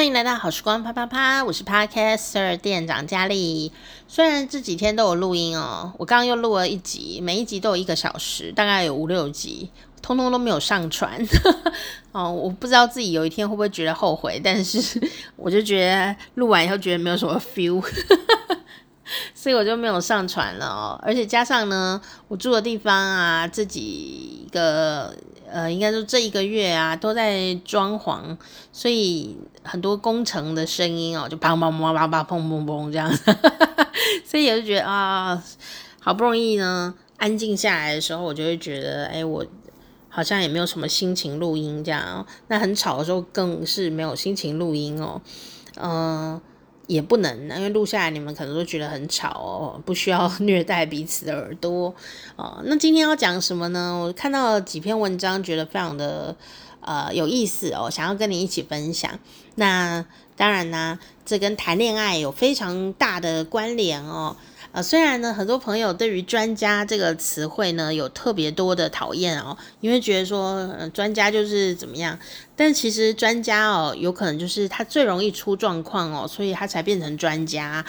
欢迎来到好时光啪啪啪，我是 Podcaster 店长佳丽。虽然这几天都有录音哦，我刚刚又录了一集，每一集都有一个小时，大概有五六集，通通都没有上传。哦，我不知道自己有一天会不会觉得后悔，但是我就觉得录完以后觉得没有什么 feel。所以我就没有上传了哦，而且加上呢，我住的地方啊，这几个呃，应该说这一个月啊，都在装潢，所以很多工程的声音哦，就砰砰砰砰砰砰砰砰这样。子，所以我就觉得啊，好不容易呢安静下来的时候，我就会觉得，哎，我好像也没有什么心情录音这样，那很吵的时候更是没有心情录音哦，嗯、也不能，因为录下来你们可能都觉得很吵哦，不需要虐待彼此的耳朵哦。那今天要讲什么呢？我看到了几篇文章，觉得非常的呃有意思哦，想要跟你一起分享。那当然呢，这跟谈恋爱有非常大的关联哦。呃，虽然呢，很多朋友对于“专家”这个词汇呢有特别多的讨厌哦，因为觉得说，呃，专家就是怎么样，但其实专家哦，有可能就是他最容易出状况哦，所以他才变成专家，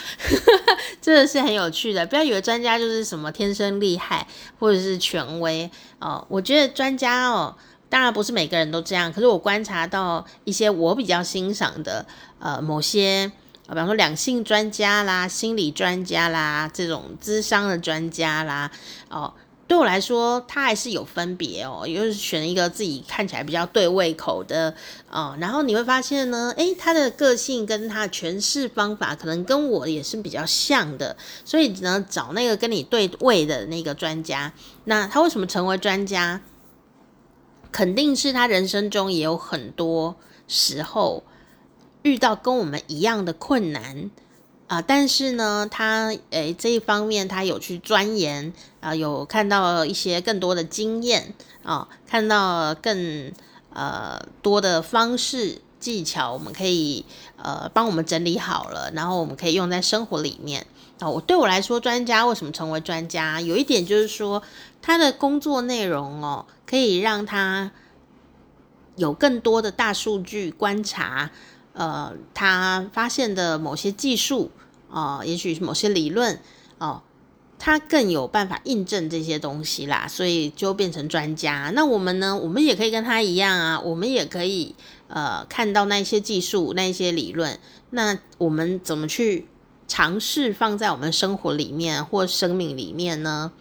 这个是很有趣的。不要以为专家就是什么天生厉害或者是权威哦，我觉得专家哦，当然不是每个人都这样，可是我观察到一些我比较欣赏的呃某些。比方说两性专家啦、心理专家啦、这种智商的专家啦，哦，对我来说，他还是有分别哦，也就是选一个自己看起来比较对胃口的哦，然后你会发现呢，诶，他的个性跟他的诠释方法可能跟我也是比较像的，所以呢，找那个跟你对位的那个专家，那他为什么成为专家？肯定是他人生中也有很多时候。遇到跟我们一样的困难啊、但是呢，他诶、这一方面他有去钻研啊、有看到一些更多的经验啊、看到更呃多的方式技巧，我们可以呃帮我们整理好了，然后我们可以用在生活里面啊。我、对我来说，专家为什么成为专家？有一点就是说，他的工作内容哦，可以让他有更多的大数据观察。呃，他发现的某些技术啊、也许是某些理论哦、他更有办法印证这些东西啦，所以就变成专家。那我们呢？我们也可以跟他一样啊，我们也可以呃看到那些技术、那些理论。那我们怎么去尝试放在我们生活里面或生命里面呢？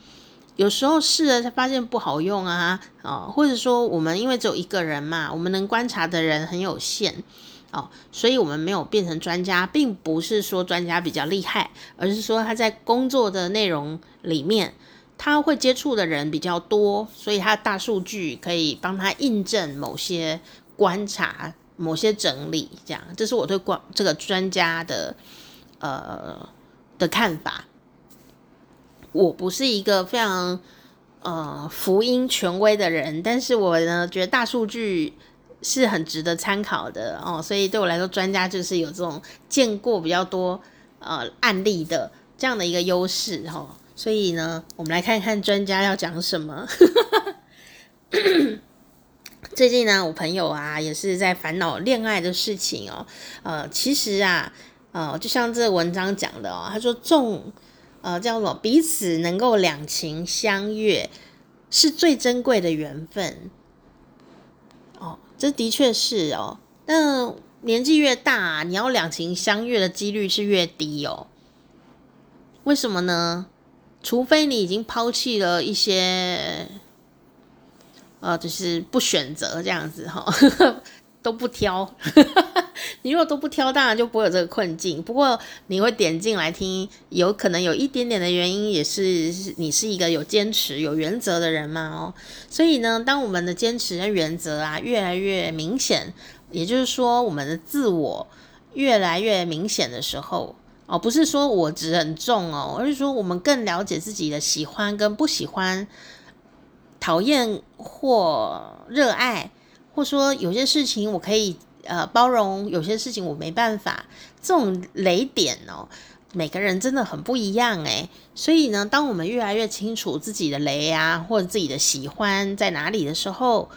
有时候试了才发现不好用啊，啊、或者说我们因为只有一个人嘛，我们能观察的人很有限。哦，所以我们没有变成专家，并不是说专家比较厉害，而是说他在工作的内容里面，他会接触的人比较多，所以他大数据可以帮他印证某些观察、某些整理，这样，这是我对关这个专家的呃的看法。我不是一个非常呃福音权威的人，但是我呢觉得大数据。是很值得参考的哦，所以对我来说，专家就是有这种见过比较多呃案例的这样的一个优势哈。所以呢，我们来看看专家要讲什么。最近呢，我朋友啊也是在烦恼恋爱的事情哦。呃，其实啊，呃，就像这文章讲的哦，他说重呃叫什么，彼此能够两情相悦是最珍贵的缘分。这的确是哦，但年纪越大，你要两情相悦的几率是越低哦。为什么呢？除非你已经抛弃了一些，呃，就是不选择这样子哈、都不挑。你如果都不挑，当然就不会有这个困境。不过你会点进来听，有可能有一点点的原因，也是你是一个有坚持、有原则的人嘛哦。所以呢，当我们的坚持跟原则啊越来越明显，也就是说我们的自我越来越明显的时候哦，不是说我执很重哦，而是说我们更了解自己的喜欢跟不喜欢、讨厌或热爱，或说有些事情我可以。呃，包容有些事情我没办法，这种雷点哦，每个人真的很不一样诶。所以呢，当我们越来越清楚自己的雷啊，或者自己的喜欢在哪里的时候，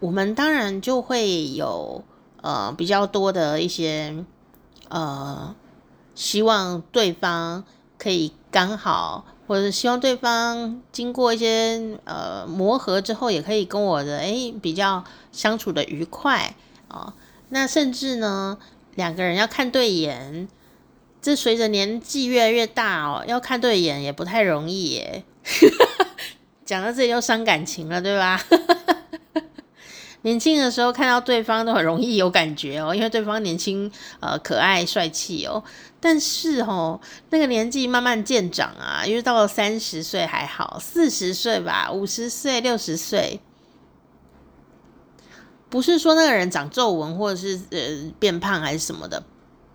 我们当然就会有呃比较多的一些呃，希望对方可以刚好，或者是希望对方经过一些呃磨合之后，也可以跟我的诶比较相处的愉快啊、哦。那甚至呢，两个人要看对眼，这随着年纪越来越大哦，要看对眼也不太容易耶。讲到这里又伤感情了，对吧？年轻的时候看到对方都很容易有感觉哦，因为对方年轻、呃可爱、帅气哦。但是哦，那个年纪慢慢渐长啊，因为到了三十岁还好，四十岁吧，五十岁、六十岁，不是说那个人长皱纹或者是呃变胖还是什么的，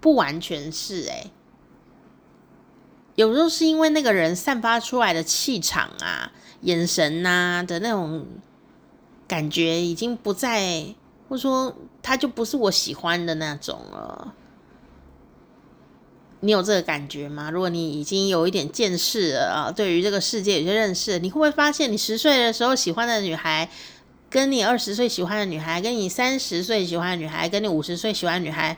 不完全是诶。有时候是因为那个人散发出来的气场啊。眼神呐、的那种感觉已经不在，或者说他就不是我喜欢的那种了。你有这个感觉吗？如果你已经有一点见识了啊，对于这个世界有些认识，你会不会发现，你十岁的时候喜欢的女孩，跟你二十岁喜欢的女孩，跟你三十岁喜欢的女孩，跟你五十岁喜欢的女孩，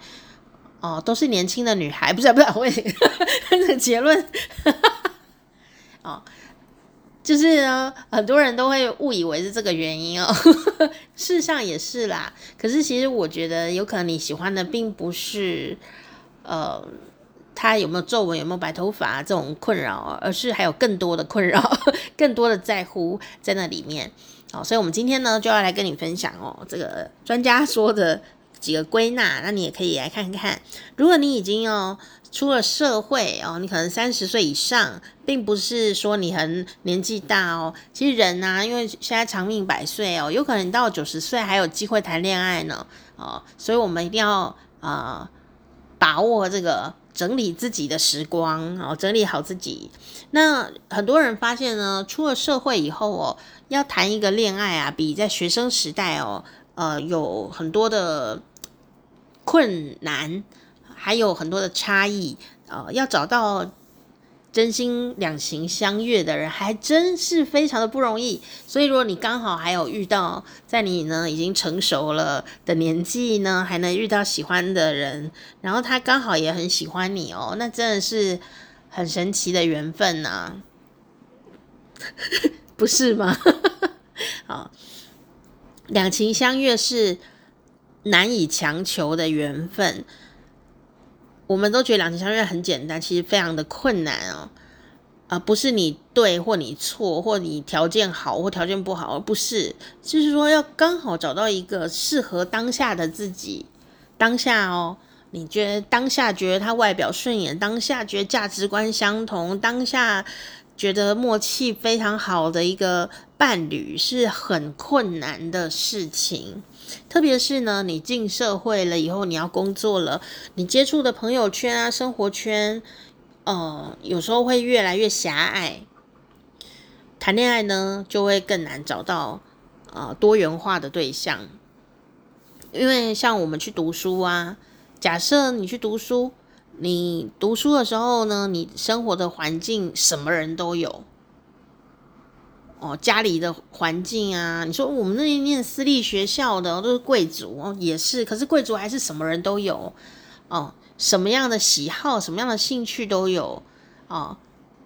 哦，都是年轻的女孩，不是不是，我 这个结论，哦。就是呢，很多人都会误以为是这个原因哦，事实上也是啦。可是其实我觉得，有可能你喜欢的并不是呃，他有没有皱纹、有没有白头发这种困扰，而是还有更多的困扰、更多的在乎在那里面。好，所以我们今天呢就要来跟你分享哦，这个专家说的几个归纳，那你也可以来看看。如果你已经哦。出了社会哦，你可能三十岁以上，并不是说你很年纪大哦。其实人呐，因为现在长命百岁哦，有可能到九十岁还有机会谈恋爱呢哦。所以我们一定要啊、呃、把握这个整理自己的时光哦，整理好自己。那很多人发现呢，出了社会以后哦，要谈一个恋爱啊，比在学生时代哦，呃，有很多的困难。还有很多的差异，呃，要找到真心两情相悦的人，还真是非常的不容易。所以，如果你刚好还有遇到，在你呢已经成熟了的年纪呢，还能遇到喜欢的人，然后他刚好也很喜欢你哦，那真的是很神奇的缘分呐，啊，不是吗？好，两情相悦是难以强求的缘分。我们都觉得两情相悦很简单，其实非常的困难哦。啊、不是你对或你错，或你条件好或条件不好，而不是，就是说要刚好找到一个适合当下的自己。当下哦，你觉得当下觉得他外表顺眼，当下觉得价值观相同，当下觉得默契非常好的一个伴侣，是很困难的事情。特别是呢，你进社会了以后，你要工作了，你接触的朋友圈啊、生活圈，呃，有时候会越来越狭隘。谈恋爱呢，就会更难找到呃多元化的对象。因为像我们去读书啊，假设你去读书，你读书的时候呢，你生活的环境什么人都有。哦，家里的环境啊，你说我们那边念私立学校的都是贵族哦，也是，可是贵族还是什么人都有哦，什么样的喜好、什么样的兴趣都有哦。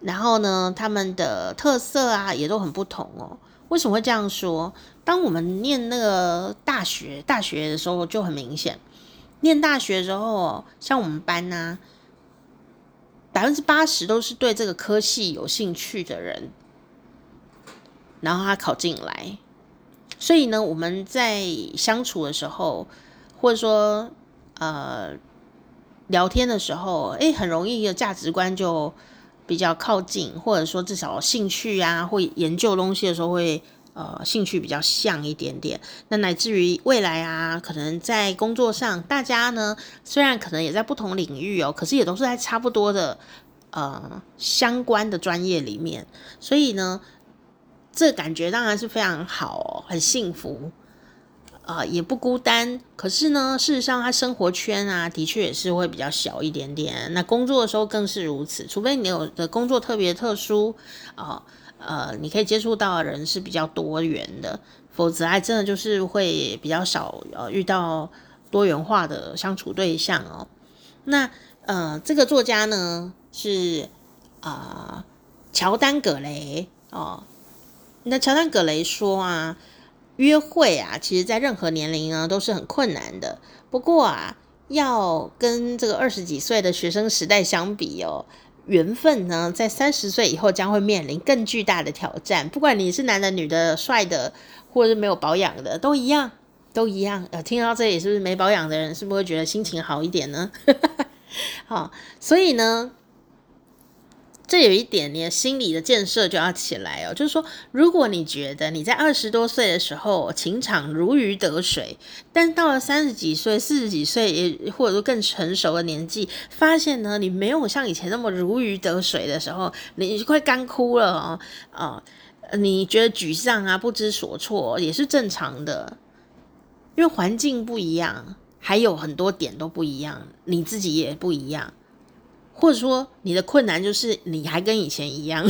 然后呢，他们的特色啊也都很不同哦。为什么会这样说？当我们念那个大学，大学的时候就很明显，念大学的时候，像我们班呐、啊，百分之八十都是对这个科系有兴趣的人。然后他考进来，所以呢，我们在相处的时候，或者说呃聊天的时候，诶，很容易的价值观就比较靠近，或者说至少兴趣啊，或研究东西的时候会呃兴趣比较像一点点。那乃至于未来啊，可能在工作上，大家呢虽然可能也在不同领域哦，可是也都是在差不多的呃相关的专业里面，所以呢。这感觉当然是非常好，很幸福，啊、也不孤单。可是呢，事实上他生活圈啊，的确也是会比较小一点点。那工作的时候更是如此，除非你有的工作特别特殊啊、呃，呃，你可以接触到的人是比较多元的，否则还真的就是会比较少呃遇到多元化的相处对象哦。那呃，这个作家呢是啊，乔丹·葛雷哦。那乔丹·葛雷说啊，约会啊，其实在任何年龄呢都是很困难的。不过啊，要跟这个二十几岁的学生时代相比哦，缘分呢，在三十岁以后将会面临更巨大的挑战。不管你是男的、女的、帅的，或者是没有保养的，都一样，都一样。呃，听到这里，是不是没保养的人，是不是会觉得心情好一点呢？好，所以呢。这有一点，你的心理的建设就要起来哦。就是说，如果你觉得你在二十多岁的时候情场如鱼得水，但到了三十几岁、四十几岁，也或者说更成熟的年纪，发现呢，你没有像以前那么如鱼得水的时候，你快干枯了哦。啊、你觉得沮丧啊，不知所措也是正常的，因为环境不一样，还有很多点都不一样，你自己也不一样。或者说你的困难就是你还跟以前一样，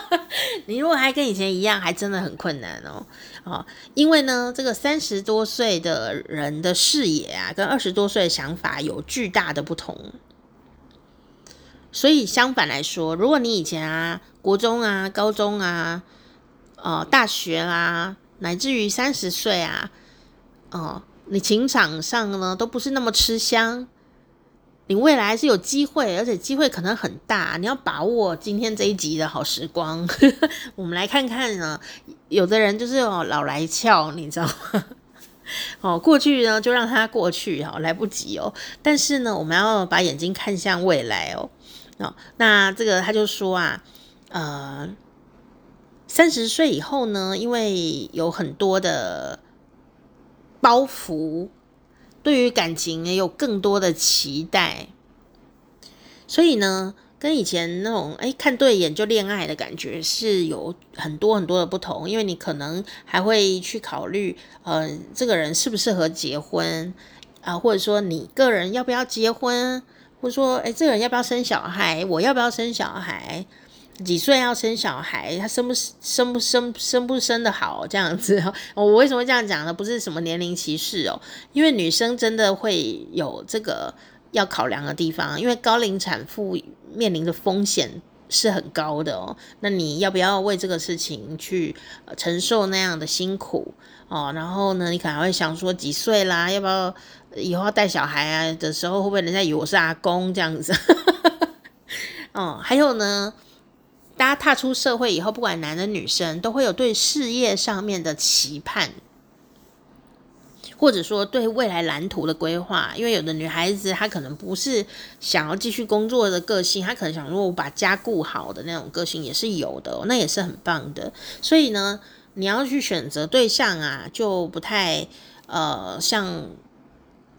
你如果还跟以前一样，还真的很困难哦。哦，因为呢，这个三十多岁的人的视野啊，跟二十多岁的想法有巨大的不同。所以相反来说，如果你以前啊，国中啊、高中啊、呃、大学啊，乃至于三十岁啊，哦，你情场上呢都不是那么吃香。你未来是有机会，而且机会可能很大，你要把握今天这一集的好时光。我们来看看呢，有的人就是哦老来俏，你知道吗？哦，过去呢就让它过去哦，来不及哦。但是呢，我们要把眼睛看向未来哦。哦，那这个他就说啊，呃，三十岁以后呢，因为有很多的包袱。对于感情也有更多的期待，所以呢，跟以前那种哎看对眼就恋爱的感觉是有很多很多的不同。因为你可能还会去考虑，呃，这个人适不适合结婚啊，或者说你个人要不要结婚，或者说哎，这个人要不要生小孩，我要不要生小孩。几岁要生小孩？他生不生不生生不生的好这样子？我为什么这样讲呢？不是什么年龄歧视哦，因为女生真的会有这个要考量的地方，因为高龄产妇面临的风险是很高的哦。那你要不要为这个事情去承受那样的辛苦哦？然后呢，你可能会想说几岁啦？要不要以后要带小孩啊的时候，会不会人家以为我是阿公这样子？哦，还有呢？大家踏出社会以后，不管男的女生，都会有对事业上面的期盼，或者说对未来蓝图的规划。因为有的女孩子她可能不是想要继续工作的个性，她可能想说我把家顾好的那种个性也是有的，那也是很棒的。所以呢，你要去选择对象啊，就不太呃像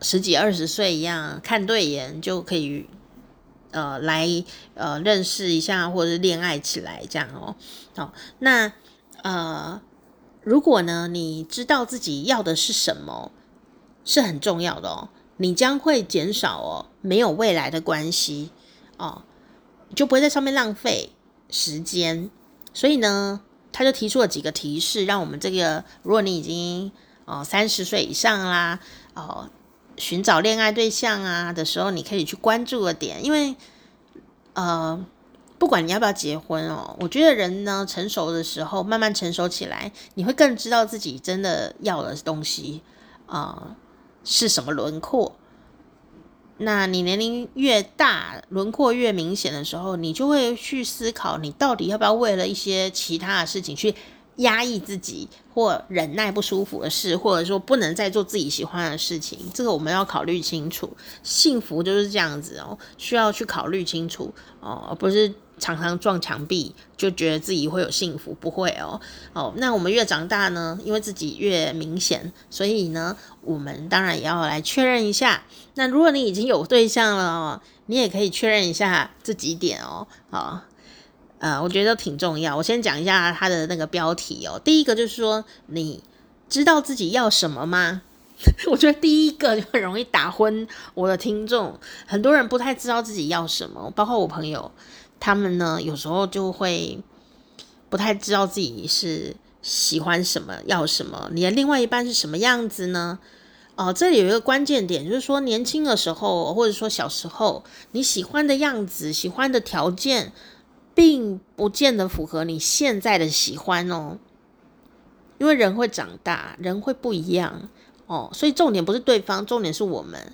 十几二十岁一样看对眼就可以。呃，来呃认识一下，或者是恋爱起来这样哦。好，那呃，如果呢，你知道自己要的是什么，是很重要的哦。你将会减少哦没有未来的关系哦，就不会在上面浪费时间。所以呢，他就提出了几个提示，让我们这个，如果你已经哦三十岁以上啦，哦。寻找恋爱对象啊的时候，你可以去关注的点，因为呃，不管你要不要结婚哦，我觉得人呢成熟的时候，慢慢成熟起来，你会更知道自己真的要的东西啊、是什么轮廓。那你年龄越大，轮廓越明显的时候，你就会去思考，你到底要不要为了一些其他的事情去。压抑自己或忍耐不舒服的事，或者说不能再做自己喜欢的事情，这个我们要考虑清楚。幸福就是这样子哦，需要去考虑清楚哦，而不是常常撞墙壁就觉得自己会有幸福，不会哦。哦，那我们越长大呢，因为自己越明显，所以呢，我们当然也要来确认一下。那如果你已经有对象了，你也可以确认一下这几点哦，好。呃，我觉得挺重要。我先讲一下他的那个标题哦。第一个就是说，你知道自己要什么吗？我觉得第一个就很容易打昏我的听众。很多人不太知道自己要什么，包括我朋友，他们呢有时候就会不太知道自己是喜欢什么、要什么。你的另外一半是什么样子呢？哦，这里有一个关键点，就是说年轻的时候，或者说小时候，你喜欢的样子、喜欢的条件，并不见得符合你现在的喜欢哦。因为人会长大，人会不一样哦，所以重点不是对方，重点是我们。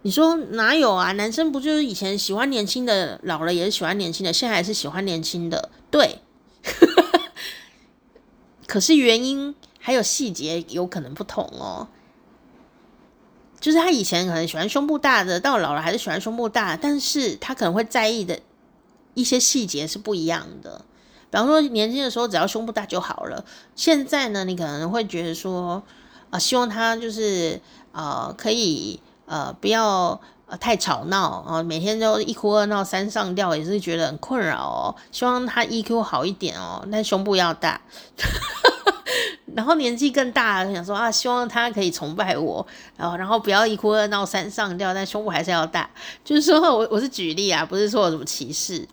你说哪有啊？男生不就是以前喜欢年轻的，老了也是喜欢年轻的，现在还是喜欢年轻的，对。可是原因。还有细节有可能不同哦，就是他以前可能喜欢胸部大的，到老了还是喜欢胸部大，但是他可能会在意的一些细节是不一样的。比方说年轻的时候只要胸部大就好了，现在呢，你可能会觉得说，啊、希望他就是呃可以呃不要太吵闹啊、每天都一哭二闹三上吊也是觉得很困扰哦。希望他 EQ 好一点哦，但胸部要大。然后年纪更大了，想说啊，希望他可以崇拜我，然后然后不要一哭二闹三上吊，但胸部还是要大。就是说我我是举例啊，不是说有什么歧视。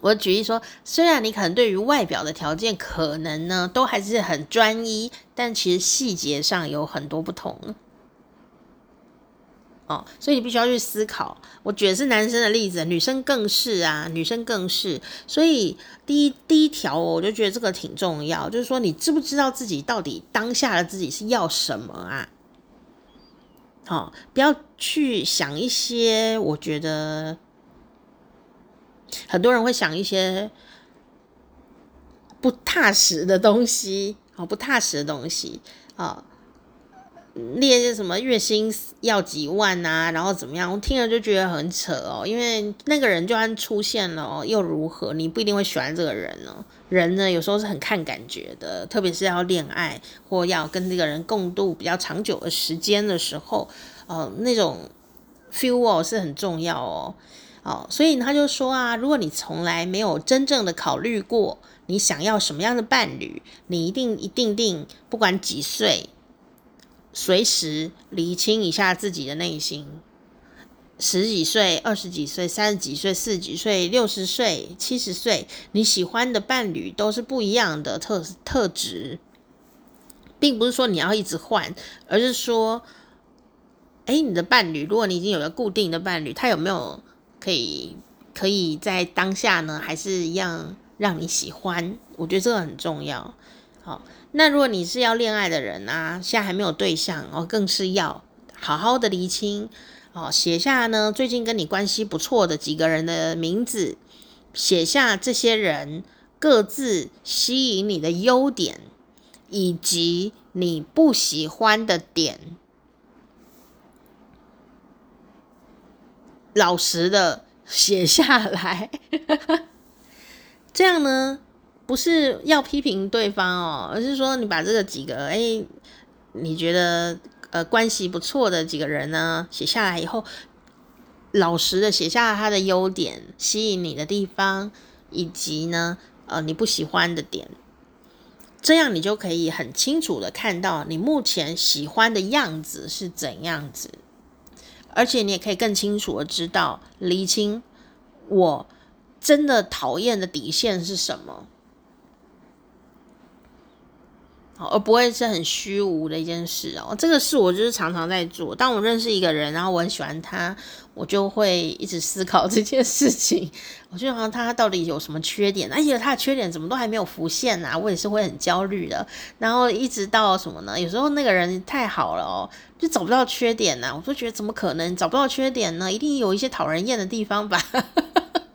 我举例说，虽然你可能对于外表的条件可能呢都还是很专一，但其实细节上有很多不同。哦，所以你必须要去思考。我举的是男生的例子，女生更是啊，女生更是。所以第一第一条，我就觉得这个挺重要，就是说你知不知道自己到底当下的自己是要什么啊？好，哦，不要去想一些，我觉得很多人会想一些不踏实的东西，好，不踏实的东西啊。哦列些什么月薪要几万啊，然后怎么样？我听了就觉得很扯哦。因为那个人就算出现了哦，又如何？你不一定会喜欢这个人哦。人呢，有时候是很看感觉的，特别是要恋爱或要跟这个人共度比较长久的时间的时候，呃，那种 feel 哦是很重要哦。哦，所以他就说啊，如果你从来没有真正的考虑过你想要什么样的伴侣，你一定一定定，不管几岁。随时厘清一下自己的内心，十几岁、二十几岁、三十几岁、四十几岁、六十岁、七十岁，你喜欢的伴侣都是不一样的特特质，并不是说你要一直换，而是说，哎，你的伴侣，如果你已经有个固定的伴侣，他有没有可以可以在当下呢，还是一样让你喜欢？我觉得这个很重要。好。那如果你是要恋爱的人啊，现在还没有对象哦，更是要好好的厘清哦，写下呢最近跟你关系不错的几个人的名字，写下这些人各自吸引你的优点，以及你不喜欢的点，老实的写下来，这样呢。不是要批评对方哦，而是说你把这个几个哎，你觉得呃关系不错的几个人呢写下来以后，老实的写下他的优点、吸引你的地方，以及呢呃你不喜欢的点，这样你就可以很清楚的看到你目前喜欢的样子是怎样子，而且你也可以更清楚的知道厘清我真的讨厌的底线是什么。而不会是很虚无的一件事哦。这个事我就是常常在做。当我认识一个人，然后我很喜欢他，我就会一直思考 这件事情。我就好像他到底有什么缺点？而且他的缺点怎么都还没有浮现啊？我也是会很焦虑的。然后一直到什么呢？有时候那个人太好了哦，就找不到缺点啊。我就觉得怎么可能找不到缺点呢？一定有一些讨人厌的地方吧。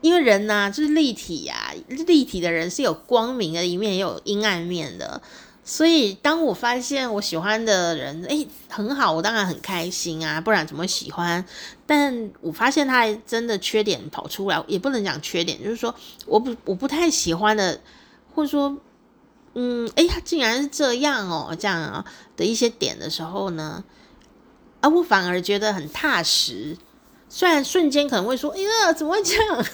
因为人呐、啊，就是立体呀、立体的人是有光明的一面，也有阴暗面的。所以，当我发现我喜欢的人，诶，很好，我当然很开心啊，不然怎么喜欢？但我发现他真的缺点跑出来，也不能讲缺点，就是说我不我不太喜欢的，或者说，嗯，诶，他竟然是这样哦，这样啊的一些点的时候呢，啊，我反而觉得很踏实。虽然瞬间可能会说：“哎呀，怎么会这样？”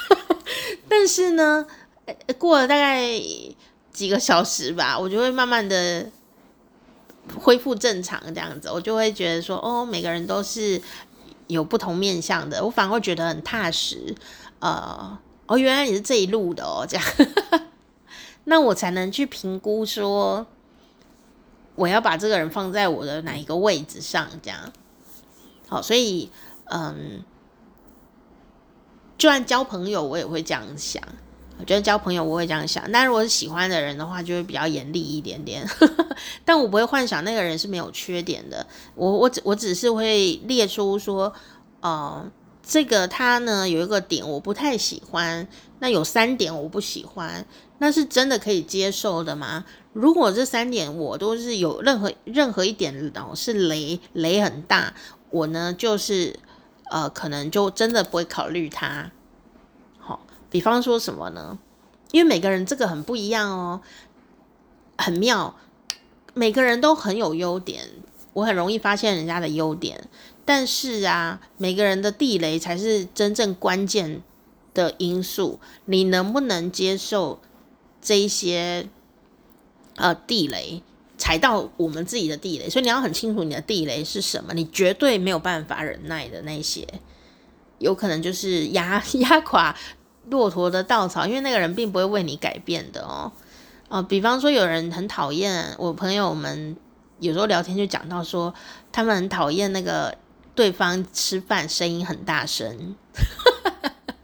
但是呢，过了大概几个小时吧，我就会慢慢的恢复正常，这样子，我就会觉得说：“哦，每个人都是有不同面向的。”我反而会觉得很踏实。呃，哦，原来你是这一路的哦，这样。那我才能去评估说，我要把这个人放在我的哪一个位置上，这样。好，所以，嗯，就算交朋友，我也会这样想。我觉得交朋友我会这样想，但如果是喜欢的人的话，就会比较严厉一点点。但我不会幻想那个人是没有缺点的。我我只我只是会列出说，呃，这个他呢有一个点我不太喜欢，那有三点我不喜欢，那是真的可以接受的吗？如果这三点我都是有任何任何一点哦是雷雷很大，我呢就是呃可能就真的不会考虑他。好比方说什么呢？因为每个人这个很不一样哦，很妙。每个人都很有优点，我很容易发现人家的优点。但是啊，每个人的地雷才是真正关键的因素。你能不能接受这一些呃地雷，踩到我们自己的地雷？所以你要很清楚你的地雷是什么，你绝对没有办法忍耐的那些，有可能就是压 压垮。骆驼的稻草，因为那个人并不会为你改变的哦。哦、比方说有人很讨厌我朋友们，有时候聊天就讲到说，他们很讨厌那个对方吃饭声音很大声，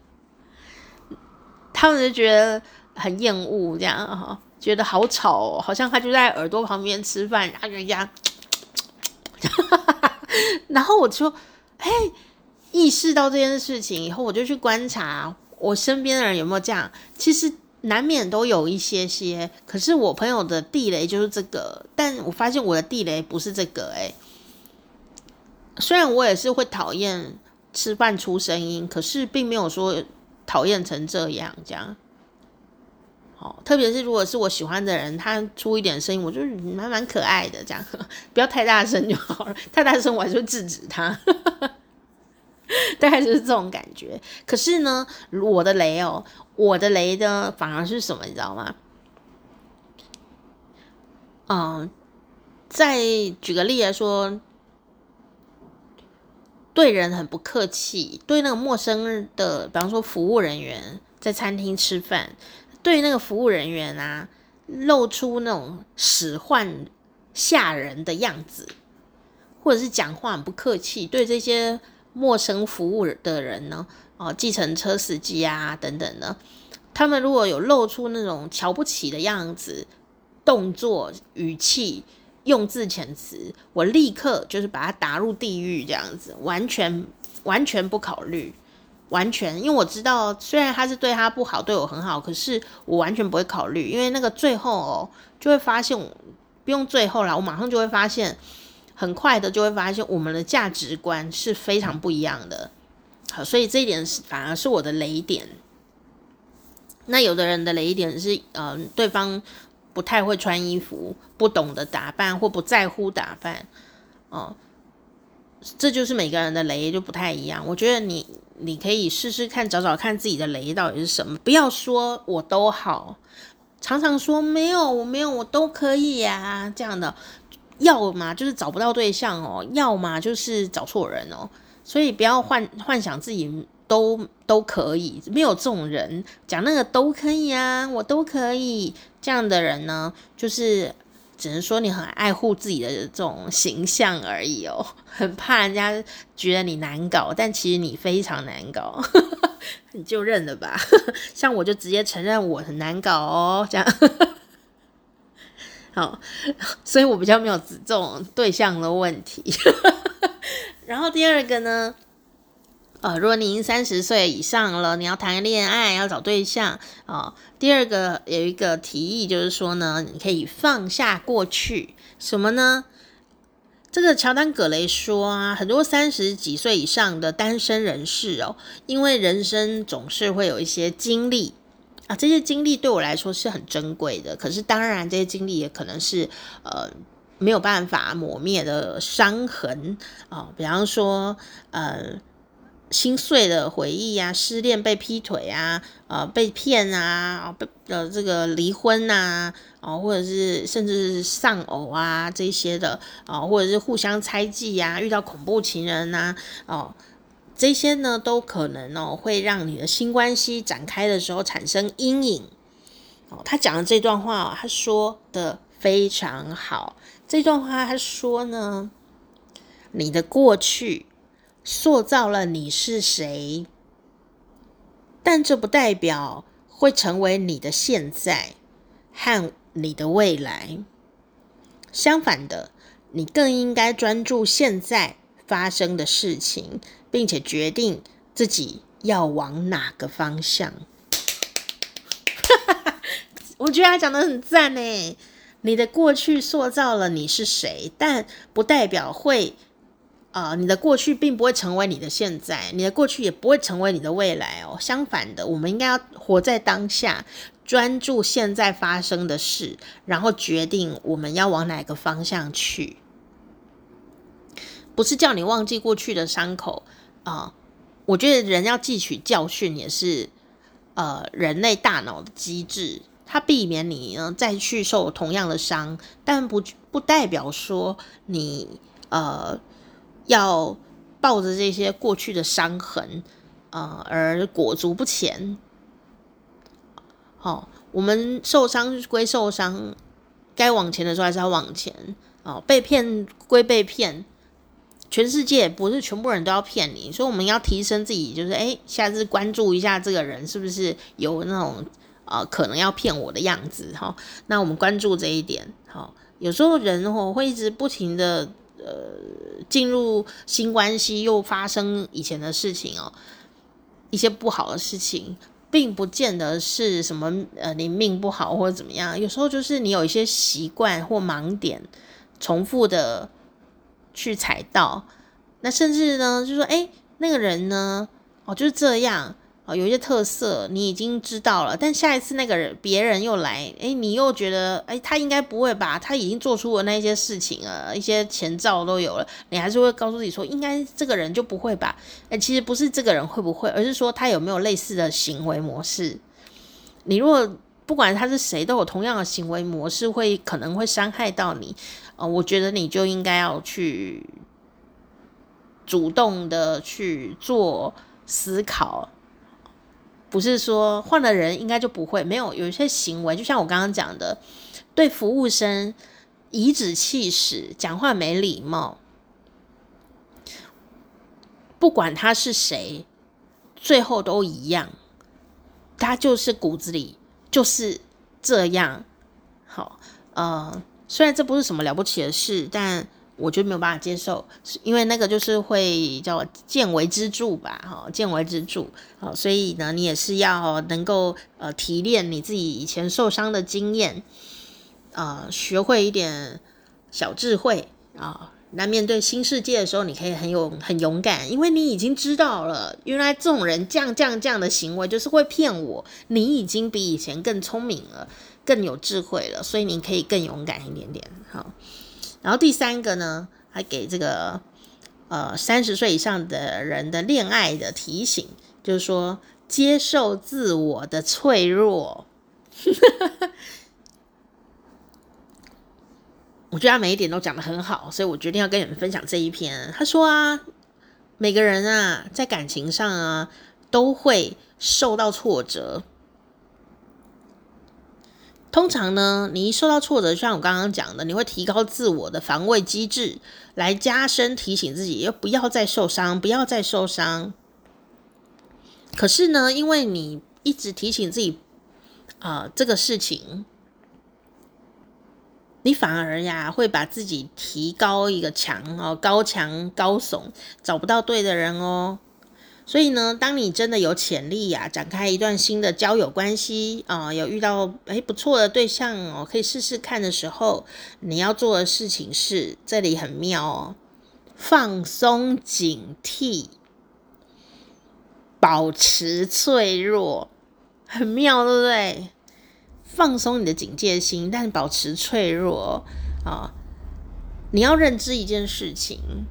他们就觉得很厌恶这样哈，觉得好吵哦，好像他就在耳朵旁边吃饭，然后人家，然后我就嘿意识到这件事情以后，我就去观察。我身边的人有没有这样？其实难免都有一些些，可是我朋友的地雷就是这个，但我发现我的地雷不是这个哎。虽然我也是会讨厌吃饭出声音，可是并没有说讨厌成这样这样。哦，特别是如果是我喜欢的人，他出一点声音，我就蛮蛮可爱的这样，不要太大声就好了，太大声我还是制止他。大概就是这种感觉。可是呢，我的雷哦，我的雷呢，反而是什么，你知道吗？嗯，再举个例来说，对人很不客气，对那个陌生的，比方说服务人员在餐厅吃饭，对那个服务人员啊，露出那种使唤吓人的样子，或者是讲话很不客气，对这些。陌生服务的人呢？哦，计程车司机啊，等等的，他们如果有露出那种瞧不起的样子、动作、语气、用字遣词，我立刻就是把他打入地狱，这样子，完全完全不考虑，完全，因为我知道，虽然他是对他不好，对我很好，可是我完全不会考虑，因为那个最后哦，就会发现，不用最后啦，我马上就会发现。很快的就会发现，我们的价值观是非常不一样的。好，所以这一点是反而是我的雷点。那有的人的雷点是，嗯、对方不太会穿衣服，不懂得打扮或不在乎打扮。哦，这就是每个人的雷就不太一样。我觉得你你可以试试看，找找看自己的雷到底是什么。不要说我都好，常常说没有，我没有，我都可以呀、这样的。要么就是找不到对象哦，要么就是找错人哦，所以不要幻幻想自己都都可以，没有这种人讲那个都可以啊，我都可以这样的人呢，就是只能说你很爱护自己的这种形象而已哦，很怕人家觉得你难搞，但其实你非常难搞，你就认了吧，像我就直接承认我很难搞哦，这样。好，所以我比较没有这种对象的问题。然后第二个呢，呃，如果你已经三十岁以上了，你要谈恋爱，要找对象啊，第二个有一个提议就是说呢，你可以放下过去，什么呢？这个乔丹·葛雷说啊，很多三十几岁以上的单身人士哦，因为人生总是会有一些经历。啊，这些经历对我来说是很珍贵的，可是当然，这些经历也可能是呃没有办法抹灭的伤痕啊，比方说呃心碎的回忆啊，失恋被劈腿啊，呃被骗啊，被呃这个离婚，啊，啊，或者是甚至是丧偶啊这些的啊，或者是互相猜忌啊，遇到恐怖情人呐，哦。这些呢，都可能哦，会让你的新关系展开的时候产生阴影哦，他讲的这段话，他说的非常好。这段话他说呢，你的过去塑造了你是谁，但这不代表会成为你的现在和你的未来。相反的，你更应该专注现在发生的事情，并且决定自己要往哪个方向。我觉得他讲得很赞呢。你的过去塑造了你是谁，但不代表会，啊、你的过去并不会成为你的现在，你的过去也不会成为你的未来哦。相反的，我们应该要活在当下，专注现在发生的事，然后决定我们要往哪个方向去。不是叫你忘记过去的伤口啊、我觉得人要汲取教训也是，呃，人类大脑的机制。它避免你呢再去受同样的伤，但不不代表说你呃要抱着这些过去的伤痕呃而裹足不前。好、我们受伤归受伤，该往前的时候还是要往前。哦，被骗归被骗，全世界不是全部人都要骗你，所以我们要提升自己，就是诶，下次关注一下这个人是不是有那种。啊、呃，可能要骗我的样子哈，那我们关注这一点。好，有时候人哦会一直不停的呃进入新关系，又发生以前的事情哦，一些不好的事情，并不见得是什么呃你命不好或者怎么样，有时候就是你有一些习惯或盲点，重复的去踩到，那甚至呢就说哎那个人呢哦就是这样。哦，有一些特色你已经知道了，但下一次那个人别人又来，诶，你又觉得，诶，他应该不会吧？他已经做出了那些事情了，一些前兆都有了，你还是会告诉自己说，应该这个人就不会吧？诶，其实不是这个人会不会，而是说他有没有类似的行为模式。你如果不管他是谁，都有同样的行为模式，会可能会伤害到你。呃，我觉得你就应该要去主动的去做思考。不是说换了人应该就不会没有，有一些行为，就像我刚刚讲的，对服务生颐指气使，讲话没礼貌，不管他是谁，最后都一样，他就是骨子里就是这样。好，呃，虽然这不是什么了不起的事，但。我就没有办法接受，因为那个就是会叫见微知著吧，哈，见微知著，好，所以呢，你也是要能够呃提炼你自己以前受伤的经验，呃，学会一点小智慧啊，那面对新世界的时候，你可以很有很勇敢，因为你已经知道了，原来这种人这样这样这样的行为就是会骗我，你已经比以前更聪明了，更有智慧了，所以你可以更勇敢一点点，好。然后第三个呢，还给这个呃三十岁以上的人的恋爱的提醒，就是说接受自我的脆弱。我觉得他每一点都讲得很好，所以我决定要跟你们分享这一篇。他说啊，每个人啊在感情上啊都会受到挫折。通常呢，你一受到挫折，就像我刚刚讲的，你会提高自我的防卫机制，来加深提醒自己，要不要再受伤，不要再受伤。可是呢，因为你一直提醒自己啊、这个事情，你反而呀会把自己提高一个墙哦，高墙高耸，找不到对的人哦。所以呢，当你真的有潜力呀、展开一段新的交友关系啊、有遇到诶不错的对象哦，可以试试看的时候，你要做的事情是，这里很妙哦，放松警惕，保持脆弱，很妙，对不对？放松你的警戒心，但保持脆弱啊、你要认知一件事情，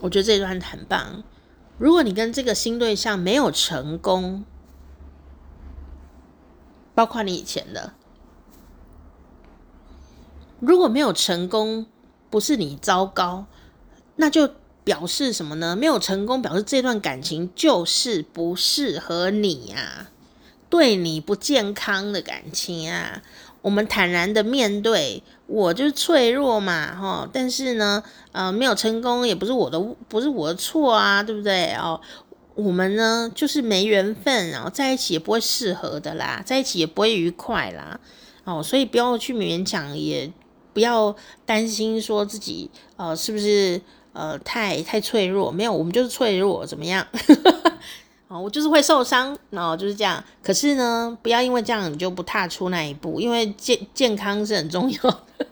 我觉得这段很棒。如果你跟这个新对象没有成功，包括你以前的，如果没有成功，不是你糟糕，那就表示什么呢？没有成功表示这段感情就是不适合你呀，对你不健康的感情啊，我们坦然的面对，我就是脆弱嘛，哈，但是呢，呃，没有成功也不是我的，不是我的错啊，对不对？哦，我们呢就是没缘分，然后在一起也不会适合的啦，在一起也不会愉快啦，哦，所以不要去勉强，也不要担心说自己呃是不是。呃，太太脆弱，没有，我们就是脆弱，怎么样？哦，我就是会受伤，然后就是这样。可是呢，不要因为这样你就不踏出那一步，因为健健康是很重要的，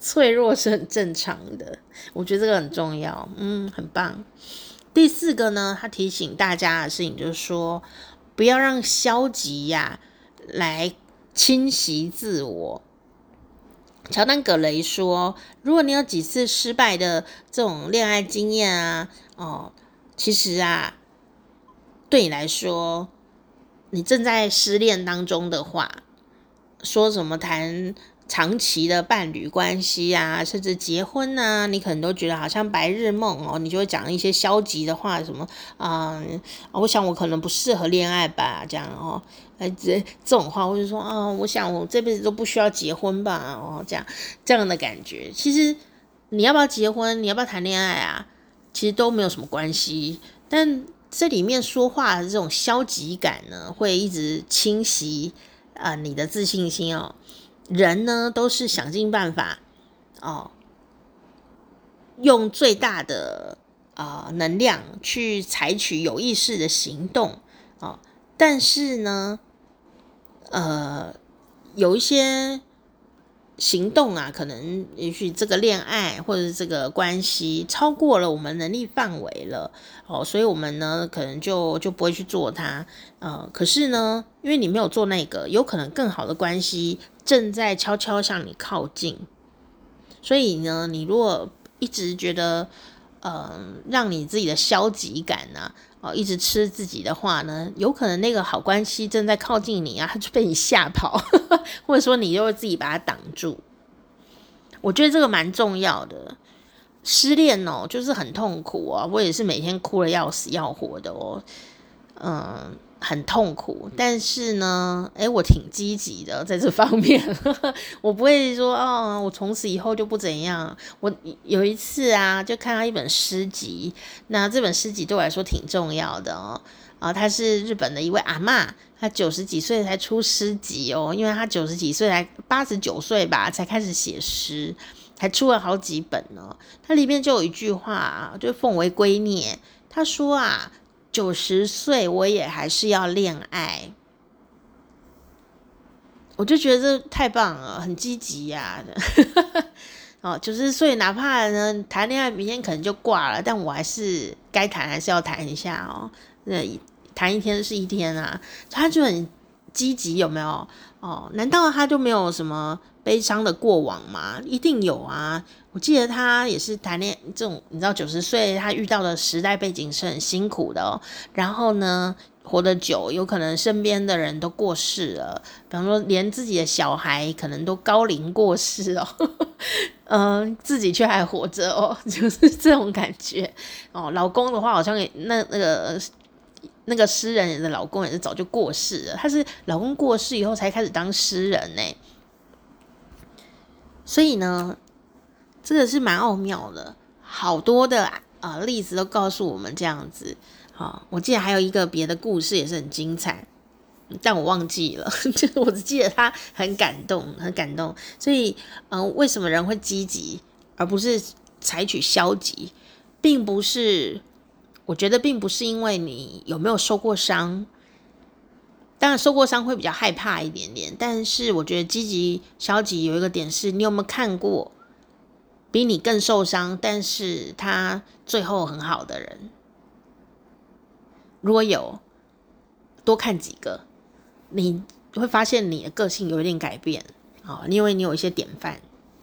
脆弱是很正常的。我觉得这个很重要，嗯，很棒。第四个呢，他提醒大家的事情就是说，不要让消极呀、啊、来侵袭自我。乔丹·葛雷说：“如果你有几次失败的这种恋爱经验啊，哦，其实啊，对你来说，你正在失恋当中的话，说什么谈。”长期的伴侣关系啊，甚至结婚啊，你可能都觉得好像白日梦哦，你就会讲一些消极的话，什么啊、嗯，我想我可能不适合恋爱吧，这样哦，哎，这这种话，或者说啊、我想我这辈子都不需要结婚吧，哦，这样这样的感觉，其实你要不要结婚，你要不要谈恋爱啊，其实都没有什么关系，但这里面说话的这种消极感呢，会一直侵袭啊、你的自信心哦。人呢，都是想尽办法哦，用最大的啊、能量去采取有意识的行动哦，但是呢，呃，有一些。行动啊，可能也许这个恋爱或者是这个关系超过了我们能力范围了哦，所以我们呢可能就就不会去做它。呃，可是呢，因为你没有做那个，有可能更好的关系正在悄悄向你靠近。所以呢，你如果一直觉得，嗯、让你自己的消极感呢、哦，一直吃自己的话呢，有可能那个好关系正在靠近你啊，他 就被你吓跑，或者说你就会自己把它挡住。我觉得这个蛮重要的。失恋哦，就是很痛苦啊，我也是每天哭得要死要活的哦，嗯。很痛苦，但是呢，诶，我挺积极的在这方面，我不会说哦，我从此以后就不怎样。我有一次啊，就看到一本诗集，那这本诗集对我来说挺重要的哦。啊，他是日本的一位阿嬷，他九十几岁才出诗集哦，因为他九十几岁才八十九岁吧，才开始写诗，还出了好几本呢。它里面就有一句话，就奉为圭臬。他说啊。九十岁我也还是要恋爱，我就觉得这太棒了，很积极呀。哦，九十岁哪怕呢谈恋爱明天可能就挂了，但我还是该谈还是要谈一下哦。那谈一天是一天啊，他就很积极，有没有？哦，难道他就没有什么悲伤的过往吗？一定有啊。我记得他也是谈恋爱这种，你知道九十岁他遇到的时代背景是很辛苦的哦。然后呢，活得久，有可能身边的人都过世了，比方说连自己的小孩可能都高龄过世哦，嗯、自己却还活着哦，就是这种感觉哦。老公的话，好像也那那个那个诗人的老公也是早就过世了，他是老公过世以后才开始当诗人呢，所以呢。这个是蛮奥妙的，好多的啊、例子都告诉我们这样子。好、我记得还有一个别的故事也是很精彩，但我忘记了，就是我只记得他很感动，很感动。所以，嗯、为什么人会积极而不是采取消极，并不是，我觉得并不是因为你有没有受过伤，当然受过伤会比较害怕一点点，但是我觉得积极消极有一个点是你有没有看过。比你更受伤，但是他最后很好的人，如果有多看几个，你会发现你的个性有一点改变，好，因为你有一些典范，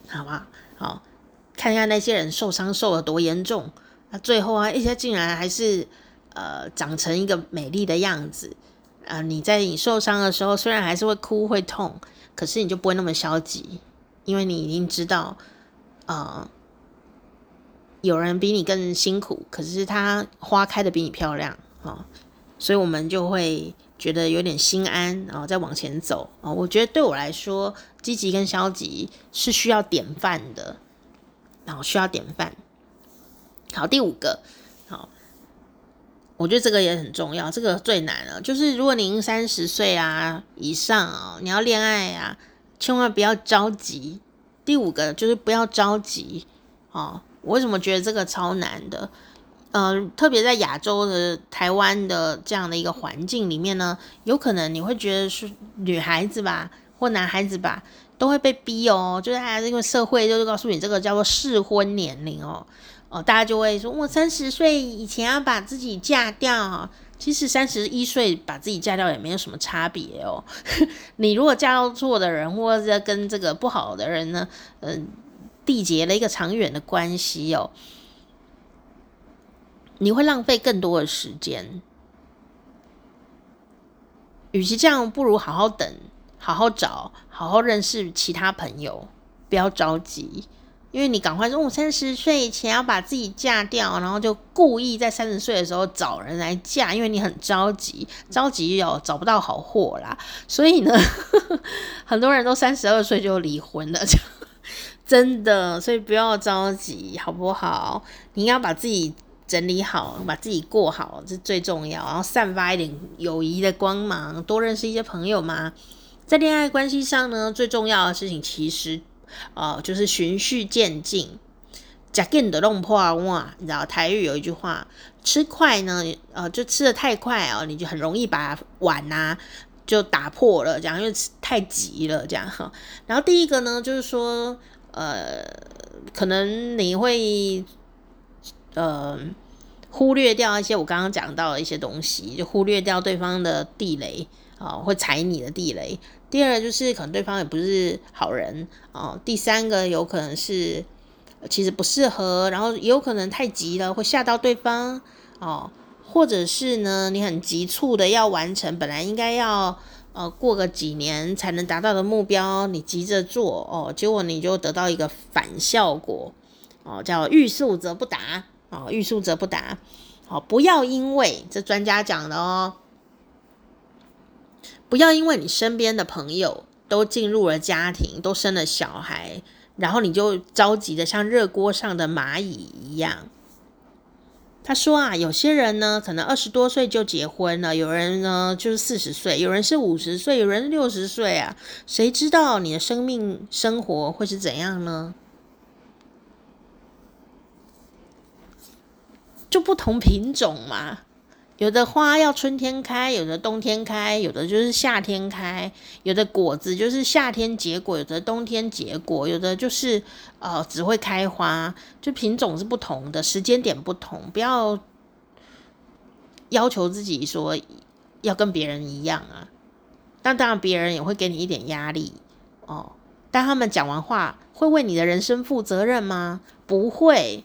好吗？好，看一下那些人受伤受了多严重，那最后啊，一些竟然还是呃长成一个美丽的样子，啊、呃，你在你受伤的时候，虽然还是会哭会痛，可是你就不会那么消极，因为你已经知道。啊、呃，有人比你更辛苦，可是他花开的比你漂亮啊、哦！所以我们就会觉得有点心安，然后再往前走啊。我觉得对我来说，积极跟消极是需要典范的，然后需要典范。好，第五个，好，我觉得这个也很重要，这个最难了，就是如果您三十岁啊以上啊，你要恋爱啊，千万不要着急。第五个就是不要着急哦。我为什么觉得这个超难的？呃，特别在亚洲的台湾的这样的一个环境里面呢，有可能你会觉得是女孩子吧，或男孩子吧，都会被逼哦。就是大家这个社会就是告诉你这个叫做适婚年龄哦，哦，大家就会说，我三十岁以前要把自己嫁掉。其实三十一岁把自己嫁掉也没有什么差别哦。你如果嫁到错的人，或者跟这个不好的人呢，嗯、呃，缔结了一个长远的关系哦。你会浪费更多的时间，与其这样，不如好好等，好好找，好好认识其他朋友，不要着急，因为你赶快说，我三十岁以前要把自己嫁掉，然后就故意在三十岁的时候找人来嫁，因为你很着急，着急哦，找不到好货啦，所以呢，很多人都三十二岁就离婚了，就 真的，所以不要着急，好不好？你要把自己。整理好，把自己过好，这最重要。然后散发一点友谊的光芒，多认识一些朋友嘛。在恋爱关系上呢，最重要的事情其实，呃，就是循序渐进。吃紧就弄破碗，你知道台语有一句话，吃快呢，呃，就吃的太快哦，你就很容易把碗啊就打破了，这样，因为吃太急了，这样哈。然后第一个呢，就是说，呃，可能你会。呃，忽略掉一些我刚刚讲到的一些东西，就忽略掉对方的地雷啊、会踩你的地雷。第二就是可能对方也不是好人、哦。第三个有可能是其实不适合，然后也有可能太急了会吓到对方哦，或者是呢你很急促的要完成本来应该要呃过个几年才能达到的目标，你急着做哦，结果你就得到一个反效果哦，叫欲速则不达。哦，欲速则不达。好，不要因为这专家讲的哦，不要因为你身边的朋友都进入了家庭，都生了小孩，然后你就着急的像热锅上的蚂蚁一样。他说啊，有些人呢，可能二十多岁就结婚了，有人呢就是四十岁，有人是五十岁，有人六十岁啊，谁知道你的生命生活会是怎样呢？就不同品种嘛，有的花要春天开，有的冬天开，有的就是夏天开，有的果子就是夏天结果，有的冬天结果，有的就是呃只会开花，就品种是不同的，时间点不同，不要要求自己说要跟别人一样啊。但当然，别人也会给你一点压力哦。但他们讲完话，会为你的人生负责任吗？不会。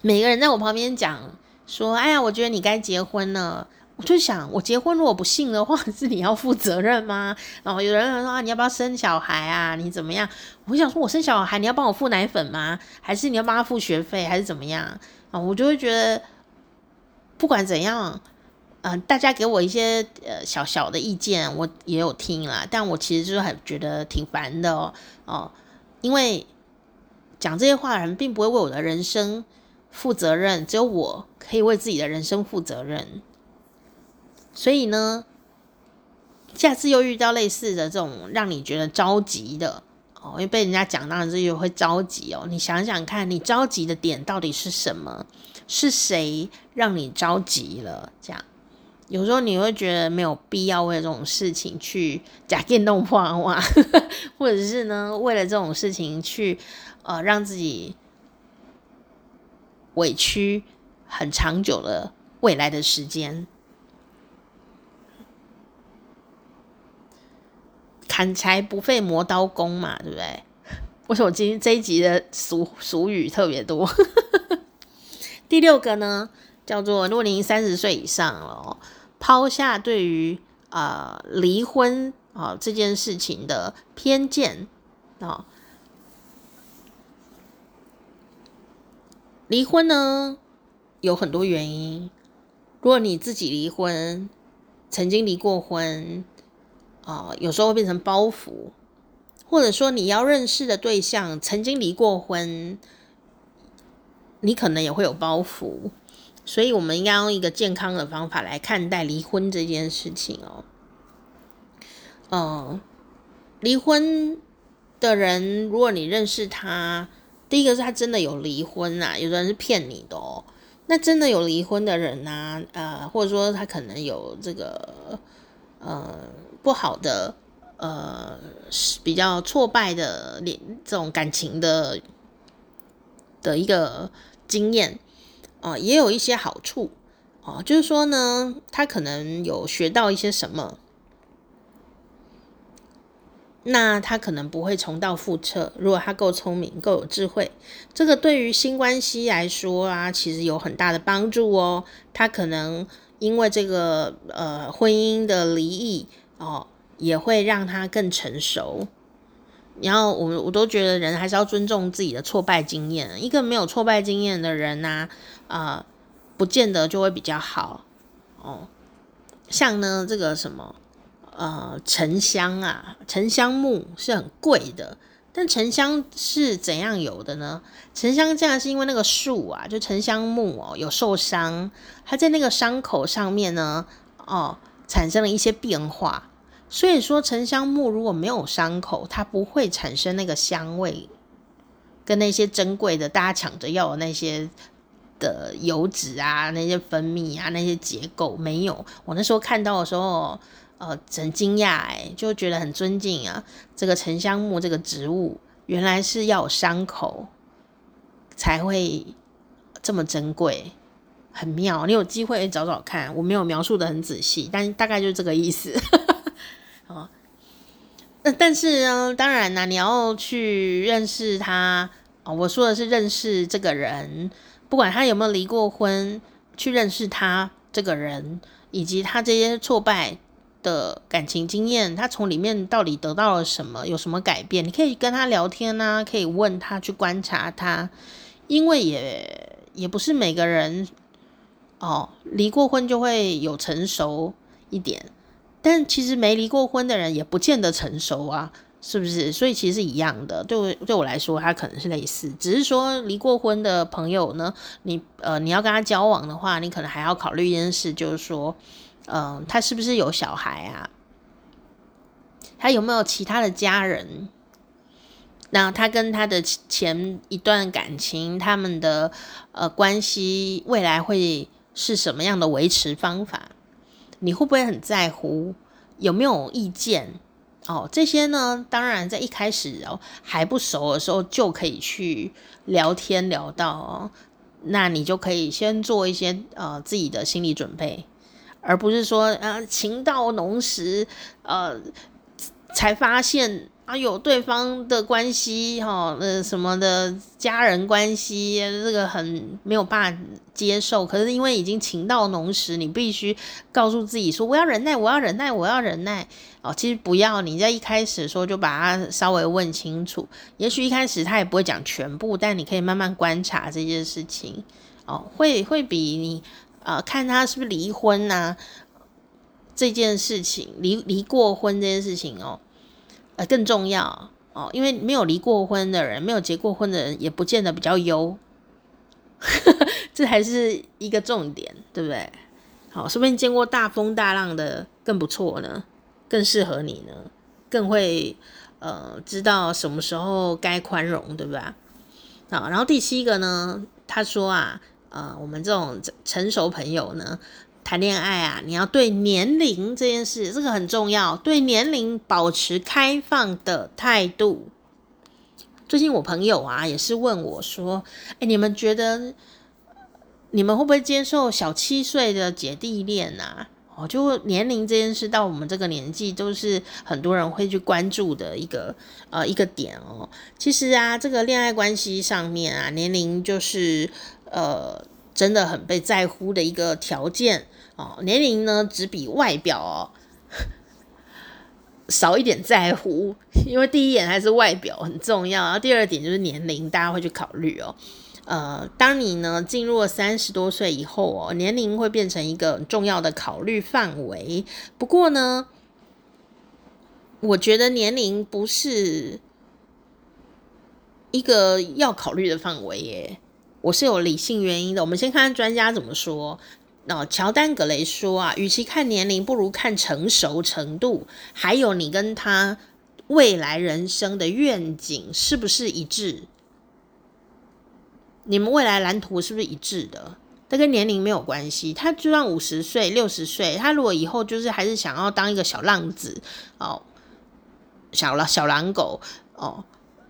每个人在我旁边讲说：“哎呀，我觉得你该结婚了。”我就想，我结婚如果不幸的话，是你要负责任吗？然后有人说：“啊，你要不要生小孩啊？你怎么样？”我想说，我生小孩，你要帮我付奶粉吗？还是你要帮他付学费，还是怎么样？啊，我就会觉得，不管怎样，嗯、大家给我一些呃小小的意见，我也有听啦。但我其实就是很觉得挺烦的哦，哦，因为讲这些话的人并不会为我的人生。负责任，只有我可以为自己的人生负责任。所以呢，下次又遇到类似的这种让你觉得着急的哦，因为被人家讲到这就会着急哦。你想想看，你着急的点到底是什么？是谁让你着急了？这样，有时候你会觉得没有必要为这种事情去假电动画画，或者是呢，为了这种事情去呃让自己。委屈很长久的未来的时间，砍柴不费磨刀功嘛，对不对？为什么今天这一集的俗俗语特别多？第六个呢，叫做如果您三十岁以上了，抛下对于啊离婚啊这件事情的偏见啊。离婚呢，有很多原因，如果你自己离婚，曾经离过婚，啊、有时候会变成包袱，或者说你要认识的对象曾经离过婚，你可能也会有包袱。所以，我们应该用一个健康的方法来看待离婚这件事情哦。嗯、离婚的人，如果你认识他，第一个是他真的有离婚啊，有的人是骗你的哦。那真的有离婚的人呢、啊？呃，或者说他可能有这个呃不好的呃比较挫败的这种感情的的一个经验。啊、也有一些好处啊、就是说呢，他可能有学到一些什么，那他可能不会重蹈覆辙。如果他够聪明、够有智慧，这个对于新关系来说啊，其实有很大的帮助哦。他可能因为这个呃婚姻的离异哦、也会让他更成熟。然后我我都觉得人还是要尊重自己的挫败经验。一个没有挫败经验的人呐、啊，不见得就会比较好哦。像呢，这个什么呃沉香啊，沉香木是很贵的。但沉香是怎样有的呢？沉香这样是因为那个树啊，就沉香木哦，有受伤，它在那个伤口上面呢，哦，产生了一些变化。所以说，沉香木如果没有伤口，它不会产生那个香味，跟那些珍贵的大家抢着要的那些的油脂啊、那些分泌啊、那些结构没有。我那时候看到的时候，呃，很惊讶哎，就觉得很尊敬啊。这个沉香木这个植物，原来是要有伤口才会这么珍贵，很妙。你有机会找找看，我没有描述的很仔细，但大概就是这个意思。哦，那但是呢，当然呢，你要去认识他哦。我说的是认识这个人，不管他有没有离过婚，去认识他这个人，以及他这些挫败的感情经验，他从里面到底得到了什么，有什么改变？你可以跟他聊天啊，可以问他，去观察他，因为也也不是每个人哦，离过婚就会有成熟一点。但其实没离过婚的人也不见得成熟啊，是不是？所以其实是一样的。对我对我来说，他可能是类似，只是说离过婚的朋友呢，你呃你要跟他交往的话，你可能还要考虑一件事，就是说，嗯、他是不是有小孩啊？他有没有其他的家人？那他跟他的前一段感情，他们的呃关系，未来会是什么样的维持方法？你会不会很在乎？有没有意见？哦，这些呢，当然在一开始哦还不熟的时候就可以去聊天聊到哦，那你就可以先做一些呃自己的心理准备，而不是说呃情到浓时呃才发现。啊，有对方的关系，哈，呃，什么的家人关系，这个很没有办法接受。可是因为已经情到浓时，你必须告诉自己说：“我要忍耐，我要忍耐，我要忍耐。”哦，其实不要，你在一开始的时候就把它稍微问清楚。也许一开始他也不会讲全部，但你可以慢慢观察这件事情。哦，会会比你呃看他是不是离婚呐、啊、这件事情，离离过婚这件事情哦。呃，更重要哦，因为没有离过婚的人，没有结过婚的人，也不见得比较优，这还是一个重点，对不对？好，说不定见过大风大浪的更不错呢，更适合你呢，更会呃知道什么时候该宽容，对不对？好，然后第七个呢，他说啊，呃，我们这种成熟朋友呢。谈恋爱啊，你要对年龄这件事，这个很重要，对年龄保持开放的态度。最近我朋友啊，也是问我说：“哎，你们觉得你们会不会接受小七岁的姐弟恋啊？”哦，就年龄这件事，到我们这个年纪，都是很多人会去关注的一个呃一个点哦。其实啊，这个恋爱关系上面啊，年龄就是呃。真的很被在乎的一个条件哦，年龄呢只比外表哦 少一点在乎，因为第一眼还是外表很重要，然后第二点就是年龄，大家会去考虑哦。呃，当你呢进入了三十多岁以后哦，年龄会变成一个重要的考虑范围。不过呢，我觉得年龄不是一个要考虑的范围耶。我是有理性原因的。我们先看看专家怎么说。哦，乔丹·格雷说啊，与其看年龄，不如看成熟程度，还有你跟他未来人生的愿景是不是一致。你们未来蓝图是不是一致的？这跟年龄没有关系。他就算五十岁、六十岁，他如果以后就是还是想要当一个小浪子哦，小狼小狼狗哦。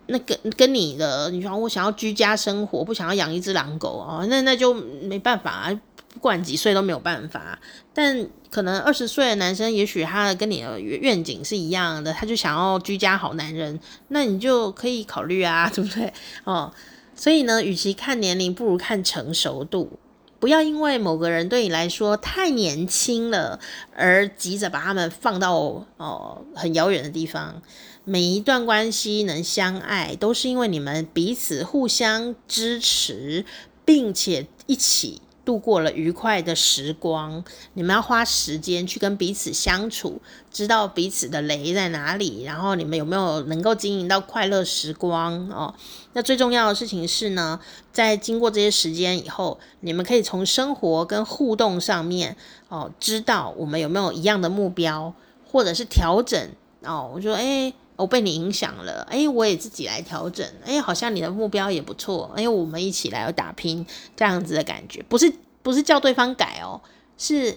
那跟跟你的，你说我想要居家生活，不想要养一只狼狗哦，那那就没办法啊，不管几岁都没有办法。但可能二十岁的男生，也许他跟你的愿景是一样的，他就想要居家好男人，那你就可以考虑啊，对不对？哦，所以呢，与其看年龄，不如看成熟度。不要因为某个人对你来说太年轻了，而急着把他们放到哦很遥远的地方。每一段关系能相爱，都是因为你们彼此互相支持，并且一起度过了愉快的时光。你们要花时间去跟彼此相处，知道彼此的雷在哪里，然后你们有没有能够经营到快乐时光哦？那最重要的事情是呢，在经过这些时间以后，你们可以从生活跟互动上面哦，知道我们有没有一样的目标，或者是调整哦。我说，哎。我被你影响了，哎，我也自己来调整，哎，好像你的目标也不错，哎，我们一起来打拼这样子的感觉，不是不是叫对方改哦，是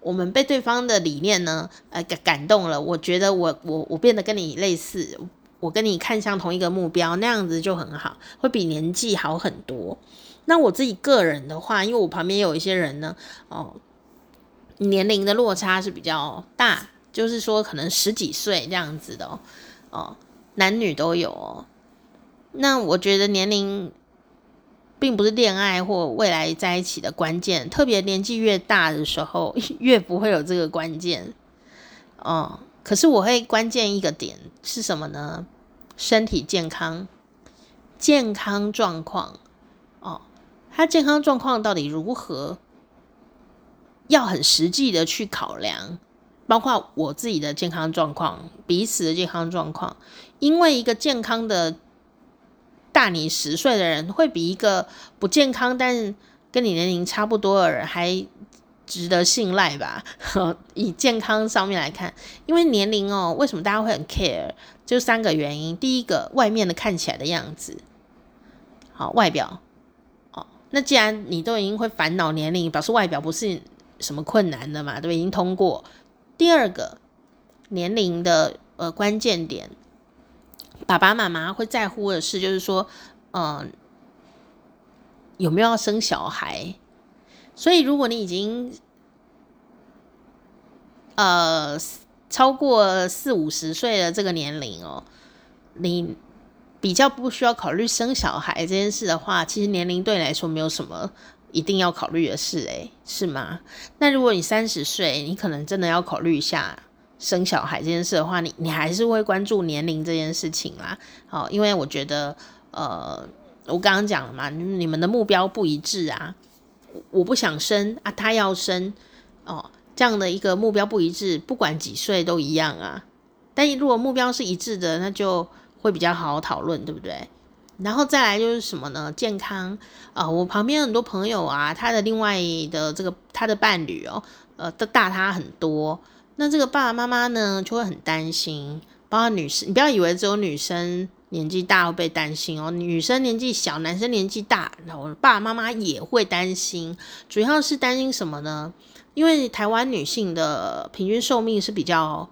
我们被对方的理念呢，呃，感感动了，我觉得我我我变得跟你类似，我跟你看向同一个目标，那样子就很好，会比年纪好很多。那我自己个人的话，因为我旁边有一些人呢，哦，年龄的落差是比较大，就是说可能十几岁这样子的哦。哦，男女都有哦。那我觉得年龄并不是恋爱或未来在一起的关键，特别年纪越大的时候，越不会有这个关键。哦，可是我会关键一个点是什么呢？身体健康、健康状况。哦，他健康状况到底如何？要很实际的去考量。包括我自己的健康状况，彼此的健康状况，因为一个健康的大你十岁的人，会比一个不健康但跟你年龄差不多的人还值得信赖吧？以健康上面来看，因为年龄哦，为什么大家会很 care？就三个原因。第一个，外面的看起来的样子，好，外表，哦，那既然你都已经会烦恼年龄，表示外表不是什么困难的嘛，对？已经通过。第二个年龄的呃关键点，爸爸妈妈会在乎的是，就是说，嗯、有没有要生小孩？所以如果你已经呃超过四五十岁的这个年龄哦，你比较不需要考虑生小孩这件事的话，其实年龄对你来说没有什么。一定要考虑的事，诶，是吗？那如果你三十岁，你可能真的要考虑一下生小孩这件事的话，你你还是会关注年龄这件事情啦。好，因为我觉得，呃，我刚刚讲了嘛，你们的目标不一致啊。我不想生啊，他要生哦，这样的一个目标不一致，不管几岁都一样啊。但如果目标是一致的，那就会比较好讨论，对不对？然后再来就是什么呢？健康啊、我旁边很多朋友啊，他的另外的这个他的伴侣哦，呃，都大他很多。那这个爸爸妈妈呢，就会很担心。包括女生，你不要以为只有女生年纪大会被担心哦，女生年纪小，男生年纪大，然后爸爸妈妈也会担心。主要是担心什么呢？因为台湾女性的平均寿命是比较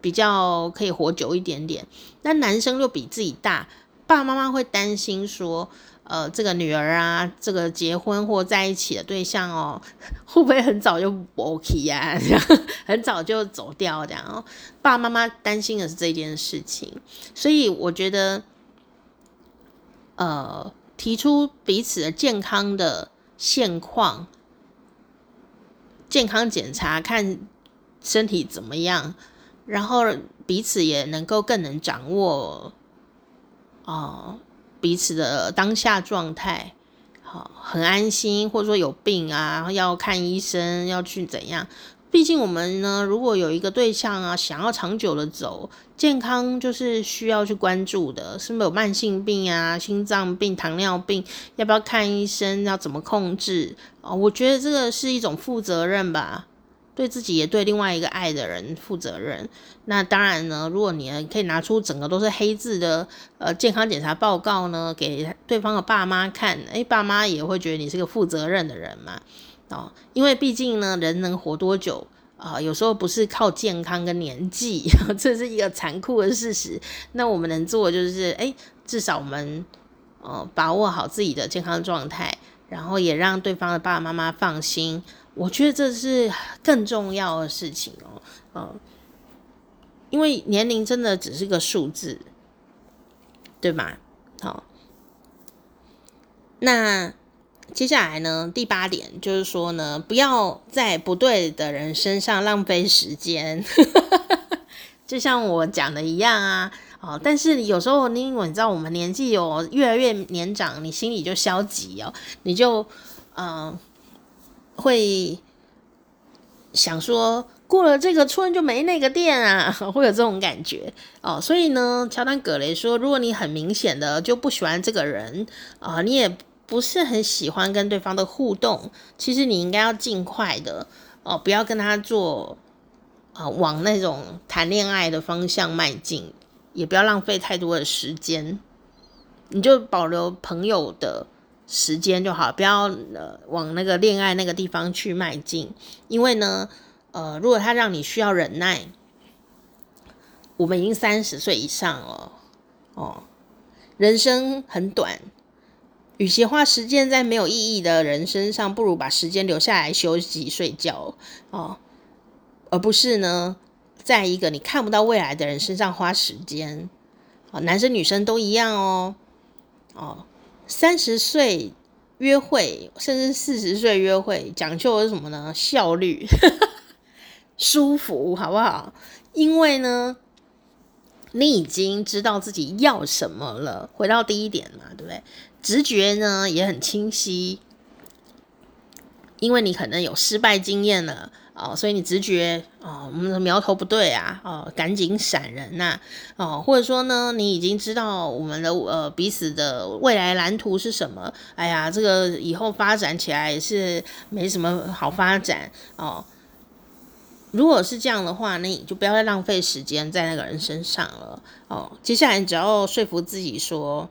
比较可以活久一点点，但男生又比自己大。爸爸妈妈会担心说，呃，这个女儿啊，这个结婚或在一起的对象哦，会不会很早就不 OK 呀？很早就走掉这样。爸爸妈妈担心的是这件事情，所以我觉得，呃，提出彼此的健康的现况，健康检查，看身体怎么样，然后彼此也能够更能掌握。哦，彼此的当下状态，好，很安心，或者说有病啊，要看医生，要去怎样？毕竟我们呢，如果有一个对象啊，想要长久的走，健康就是需要去关注的，是不是有慢性病啊、心脏病、糖尿病，要不要看医生？要怎么控制？哦，我觉得这个是一种负责任吧，对自己也对另外一个爱的人负责任。那当然呢，如果你可以拿出整个都是黑字的呃健康检查报告呢，给对方的爸妈看，诶，爸妈也会觉得你是个负责任的人嘛。哦，因为毕竟呢，人能活多久啊，有时候不是靠健康跟年纪，这是一个残酷的事实。那我们能做的就是，哎，至少我们呃把握好自己的健康状态，然后也让对方的爸爸妈妈放心。我觉得这是更重要的事情哦，嗯，因为年龄真的只是个数字，对吗？好，那。接下来呢，第八点就是说呢，不要在不对的人身上浪费时间，就像我讲的一样啊。哦，但是有时候你因为你知道我们年纪有越来越年长，你心里就消极哦，你就嗯、会想说过了这个村就没那个店啊，会有这种感觉哦。所以呢，乔丹·葛雷说，如果你很明显的就不喜欢这个人啊、你也。不是很喜欢跟对方的互动，其实你应该要尽快的哦，不要跟他做啊、往那种谈恋爱的方向迈进，也不要浪费太多的时间，你就保留朋友的时间就好，不要呃往那个恋爱那个地方去迈进，因为呢，呃，如果他让你需要忍耐，我们已经三十岁以上了哦，人生很短。与其花时间在没有意义的人身上，不如把时间留下来休息睡觉哦，而不是呢，在一个你看不到未来的人身上花时间。哦，男生女生都一样哦。哦，三十岁约会，甚至四十岁约会，讲究的是什么呢？效率，舒服，好不好？因为呢，你已经知道自己要什么了。回到第一点嘛，对不对？直觉呢也很清晰，因为你可能有失败经验了哦，所以你直觉哦，我们的苗头不对啊，哦，赶紧闪人呐，哦，或者说呢，你已经知道我们的呃彼此的未来蓝图是什么？哎呀，这个以后发展起来也是没什么好发展哦。如果是这样的话，那你就不要再浪费时间在那个人身上了哦。接下来你只要说服自己说。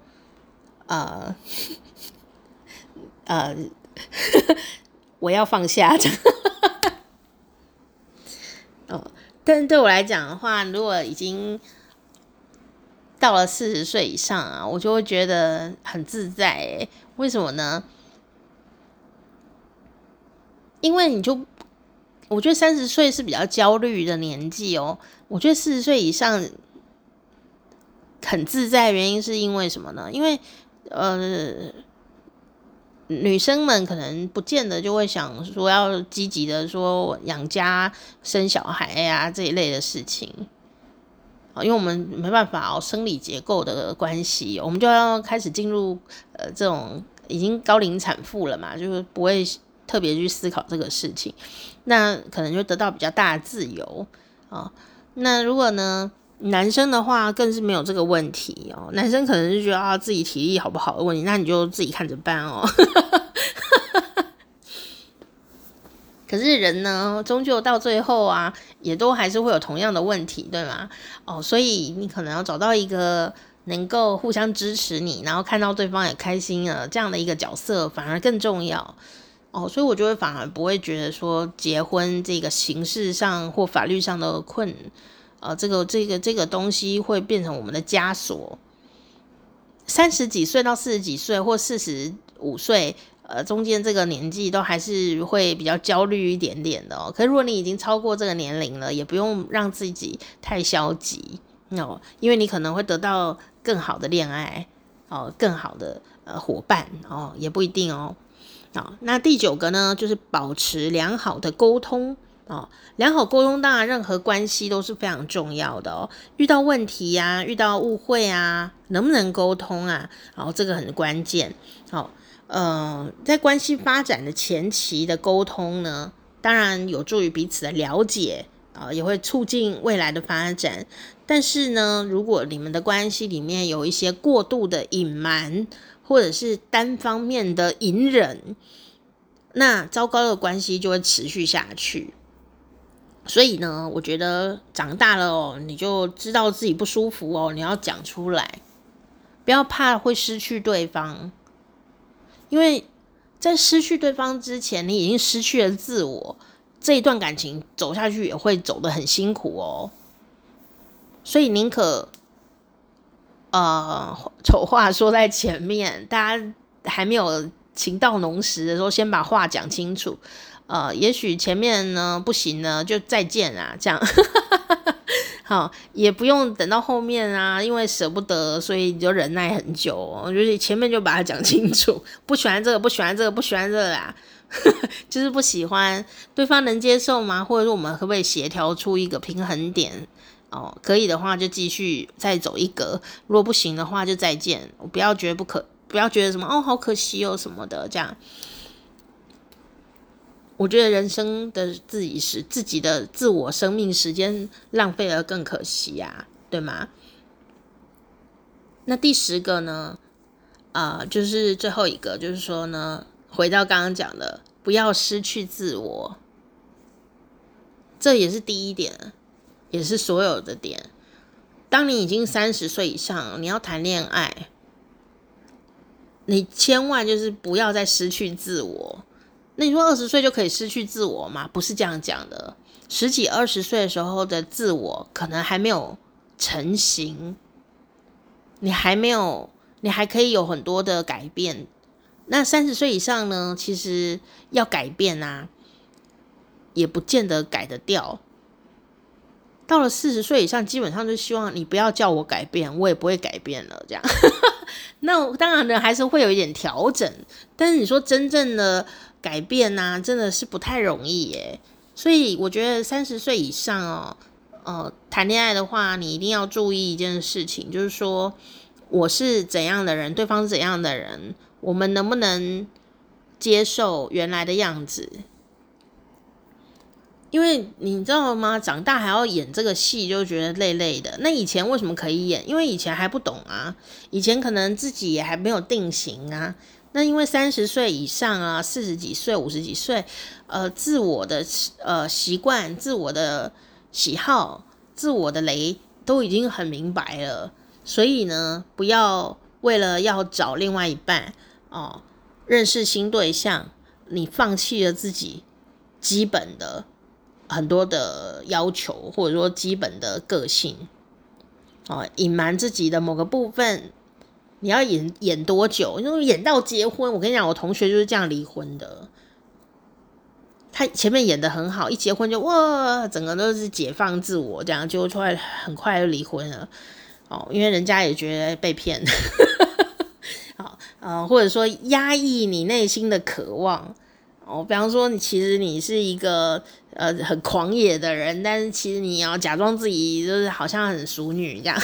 呃，呃，我要放下这样。哦，但对我来讲的话，如果已经到了四十岁以上啊，我就会觉得很自在。为什么呢？因为你就，我觉得三十岁是比较焦虑的年纪哦。我觉得四十岁以上很自在，原因是因为什么呢？因为呃，女生们可能不见得就会想说要积极的说养家生小孩呀、啊、这一类的事情，啊因为我们没办法哦，生理结构的关系，我们就要开始进入呃这种已经高龄产妇了嘛，就是不会特别去思考这个事情，那可能就得到比较大的自由啊。那如果呢？男生的话更是没有这个问题哦，男生可能是觉得啊自己体力好不好的问题，那你就自己看着办哦。可是人呢，终究到最后啊，也都还是会有同样的问题，对吗？哦，所以你可能要找到一个能够互相支持你，然后看到对方也开心了这样的一个角色，反而更重要哦。所以我就会反而不会觉得说结婚这个形式上或法律上的困。呃，这个这个这个东西会变成我们的枷锁。三十几岁到四十几岁，或四十五岁，呃，中间这个年纪都还是会比较焦虑一点点的哦。可是如果你已经超过这个年龄了，也不用让自己太消极哦，因为你可能会得到更好的恋爱哦，更好的呃伙伴哦，也不一定哦。好，那第九个呢，就是保持良好的沟通哦，良好沟通当然任何关系都是非常重要的哦。遇到问题呀、啊，遇到误会啊，能不能沟通啊？然后这个很关键。好、哦，呃，在关系发展的前期的沟通呢，当然有助于彼此的了解啊、也会促进未来的发展。但是呢，如果你们的关系里面有一些过度的隐瞒，或者是单方面的隐忍，那糟糕的关系就会持续下去。所以呢，我觉得长大了哦，你就知道自己不舒服哦，你要讲出来，不要怕会失去对方，因为在失去对方之前，你已经失去了自我，这一段感情走下去也会走得很辛苦哦。所以宁可，呃，丑话说在前面，大家还没有情到浓时的时候，先把话讲清楚。呃，也许前面呢不行呢，就再见啊，这样，好，也不用等到后面啊，因为舍不得，所以你就忍耐很久哦。就是前面就把它讲清楚，不喜欢这个，不喜欢这个，不喜欢这个啦，就是不喜欢，对方能接受吗？或者说我们可不可以协调出一个平衡点？哦，可以的话就继续再走一格，如果不行的话就再见。我不要觉得不可，不要觉得什么哦，好可惜哦什么的这样。我觉得人生的自己是自己的自我生命时间浪费了更可惜呀，对吗？那第十个呢？啊、就是最后一个，就是说呢，回到刚刚讲的，不要失去自我，这也是第一点，也是所有的点。当你已经三十岁以上，你要谈恋爱，你千万就是不要再失去自我。那你说二十岁就可以失去自我吗？不是这样讲的。十几二十岁的时候的自我可能还没有成型，你还没有，你还可以有很多的改变。那三十岁以上呢？其实要改变啊，也不见得改得掉。到了四十岁以上，基本上就希望你不要叫我改变，我也不会改变了。这样，那当然呢，还是会有一点调整。但是你说真正的。改变呐、啊，真的是不太容易耶。所以我觉得三十岁以上哦，呃，谈恋爱的话，你一定要注意一件事情，就是说我是怎样的人，对方是怎样的人，我们能不能接受原来的样子？因为你知道吗？长大还要演这个戏，就觉得累累的。那以前为什么可以演？因为以前还不懂啊，以前可能自己也还没有定型啊。那因为三十岁以上啊，四十几岁、五十几岁，呃，自我的呃习惯、自我的喜好、自我的雷都已经很明白了，所以呢，不要为了要找另外一半哦，认识新对象，你放弃了自己基本的很多的要求，或者说基本的个性，哦，隐瞒自己的某个部分。你要演演多久？因为演到结婚，我跟你讲，我同学就是这样离婚的。他前面演得很好，一结婚就哇，整个都是解放自我，这样就出来很快就离婚了。哦，因为人家也觉得被骗。好，呃，或者说压抑你内心的渴望。哦，比方说你其实你是一个呃很狂野的人，但是其实你要假装自己就是好像很淑女这样。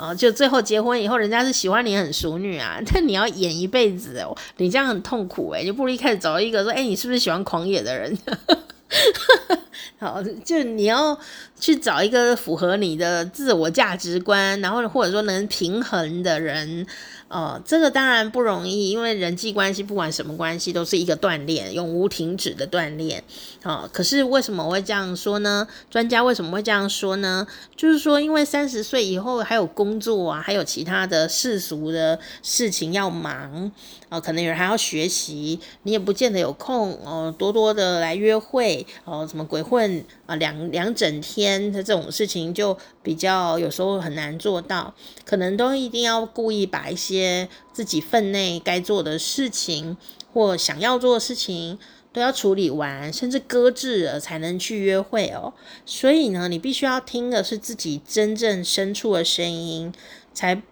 啊，就最后结婚以后，人家是喜欢你很淑女啊，但你要演一辈子哦，你这样很痛苦诶，就不如一开始找一个说，哎，你是不是喜欢狂野的人？好，就你要去找一个符合你的自我价值观，然后或者说能平衡的人。哦，这个当然不容易，因为人际关系不管什么关系都是一个锻炼，永无停止的锻炼。哦，可是为什么我会这样说呢？专家为什么会这样说呢？就是说，因为三十岁以后还有工作啊，还有其他的世俗的事情要忙。啊，可能有人还要学习，你也不见得有空哦，多多的来约会哦，什么鬼混啊，两两整天的这种事情就比较有时候很难做到，可能都一定要故意把一些自己分内该做的事情或想要做的事情都要处理完，甚至搁置了才能去约会哦。所以呢，你必须要听的是自己真正深处的声音，才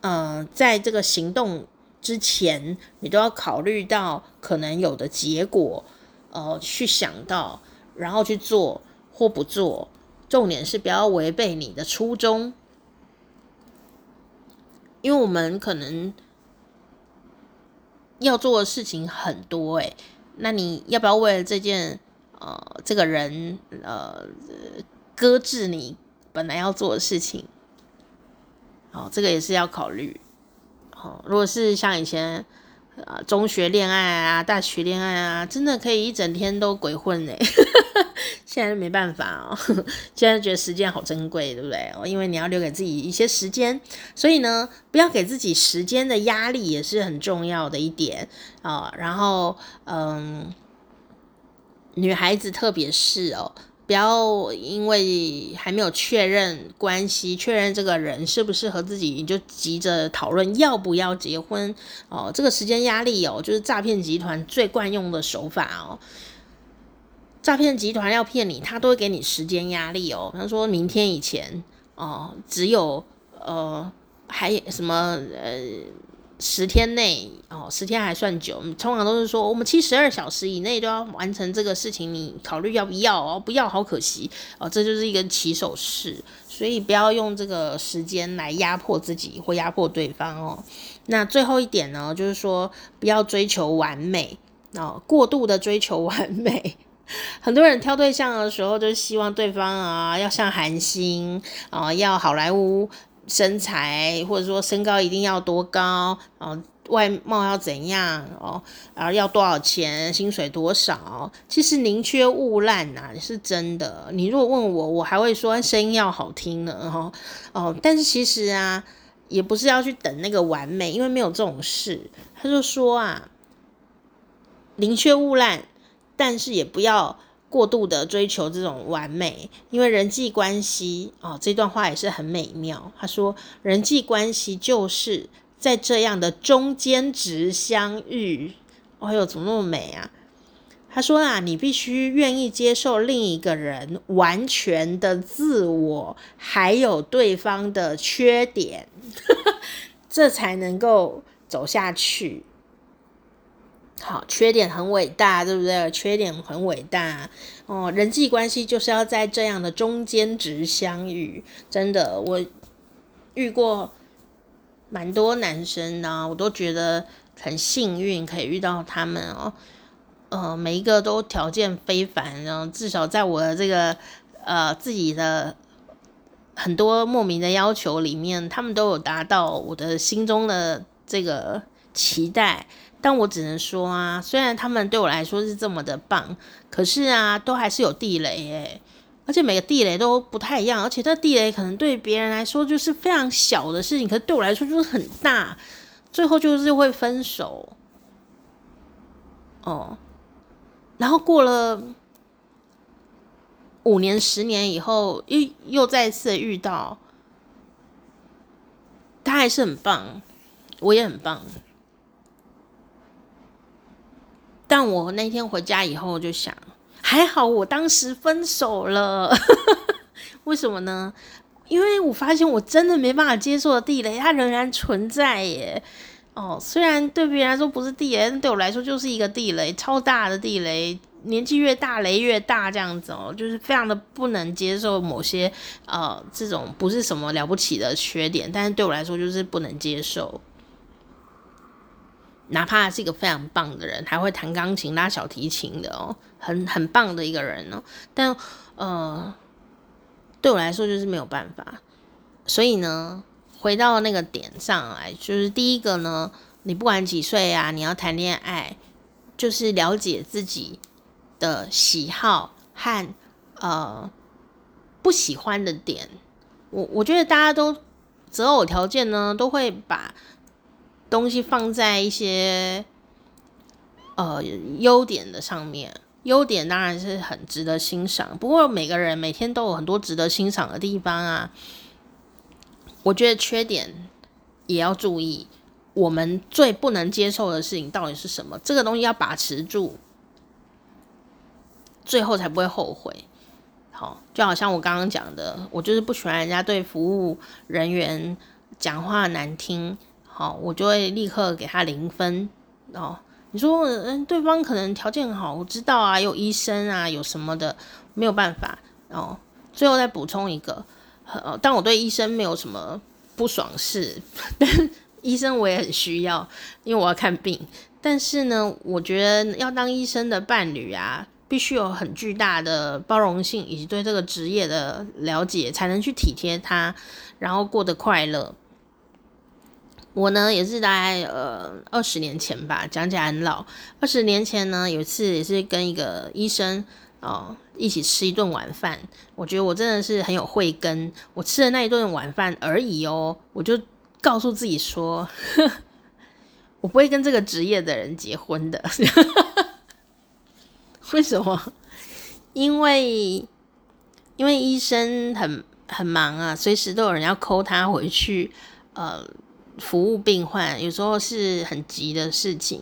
呃，在这个行动。之前你都要考虑到可能有的结果，呃，去想到，然后去做或不做，重点是不要违背你的初衷，因为我们可能要做的事情很多诶，那你要不要为了这件呃这个人呃搁置你本来要做的事情？哦，这个也是要考虑。哦，如果是像以前。啊，中学恋爱啊，大学恋爱啊，真的可以一整天都鬼混呢。现在没办法哦，现在觉得时间好珍贵，对不对？因为你要留给自己一些时间，所以呢，不要给自己时间的压力也是很重要的一点啊。然后，嗯，女孩子特别是哦。不要因为还没有确认关系，确认这个人适不适合自己，你就急着讨论要不要结婚哦。这个时间压力哦，就是诈骗集团最惯用的手法哦。诈骗集团要骗你，他都会给你时间压力哦。他说明天以前哦，只有呃，还什么呃。十天内哦，十天还算久。通常都是说，我们七十二小时以内都要完成这个事情，你考虑要不要哦？不要，好可惜哦。这就是一个起手式，所以不要用这个时间来压迫自己或压迫对方哦。那最后一点呢，就是说不要追求完美哦，过度的追求完美。很多人挑对象的时候，就希望对方啊要像韩星啊，要好莱坞。身材或者说身高一定要多高，哦，外貌要怎样哦，然后要多少钱，薪水多少？其实宁缺毋滥呐，是真的。你如果问我，我还会说声音要好听呢，哈哦。但是其实啊，也不是要去等那个完美，因为没有这种事。他就说啊，宁缺毋滥，但是也不要。过度的追求这种完美，因为人际关系哦，这段话也是很美妙。他说，人际关系就是在这样的中间值相遇。哎呦，怎么那么美啊？他说啊，你必须愿意接受另一个人完全的自我，还有对方的缺点，这才能够走下去。好，缺点很伟大，对不对？缺点很伟大哦。人际关系就是要在这样的中间值相遇。真的，我遇过蛮多男生呢，我都觉得很幸运，可以遇到他们哦。呃，每一个都条件非凡，然后至少在我的这个呃自己的很多莫名的要求里面，他们都有达到我的心中的这个期待。但我只能说啊，虽然他们对我来说是这么的棒，可是啊，都还是有地雷诶，而且每个地雷都不太一样，而且这地雷可能对别人来说就是非常小的事情，可是对我来说就是很大，最后就是会分手。哦，然后过了五年、十年以后，又又再次遇到，他还是很棒，我也很棒。但我那天回家以后就想，还好我当时分手了，为什么呢？因为我发现我真的没办法接受的地雷，它仍然存在耶。哦，虽然对别人来说不是地雷，对我来说就是一个地雷，超大的地雷。年纪越大，雷越大，这样子哦，就是非常的不能接受某些呃这种不是什么了不起的缺点，但是对我来说就是不能接受。哪怕是一个非常棒的人，还会弹钢琴、拉小提琴的哦，很很棒的一个人哦。但呃，对我来说就是没有办法。所以呢，回到那个点上来，就是第一个呢，你不管几岁啊，你要谈恋爱，就是了解自己的喜好和呃不喜欢的点。我我觉得大家都择偶条件呢，都会把。东西放在一些呃优点的上面，优点当然是很值得欣赏。不过每个人每天都有很多值得欣赏的地方啊。我觉得缺点也要注意。我们最不能接受的事情到底是什么？这个东西要把持住，最后才不会后悔。好，就好像我刚刚讲的，我就是不喜欢人家对服务人员讲话难听。好，我就会立刻给他零分哦。你说，嗯，对方可能条件很好，我知道啊，有医生啊，有什么的，没有办法哦。最后再补充一个，呃，但我对医生没有什么不爽事，但医生我也很需要，因为我要看病。但是呢，我觉得要当医生的伴侣啊，必须有很巨大的包容性以及对这个职业的了解，才能去体贴他，然后过得快乐。我呢也是大概呃二十年前吧，讲起很老。二十年前呢，有一次也是跟一个医生哦一起吃一顿晚饭。我觉得我真的是很有慧根，我吃的那一顿晚饭而已哦，我就告诉自己说，我不会跟这个职业的人结婚的。为什么？因为因为医生很很忙啊，随时都有人要抠他回去，呃。服务病患有时候是很急的事情，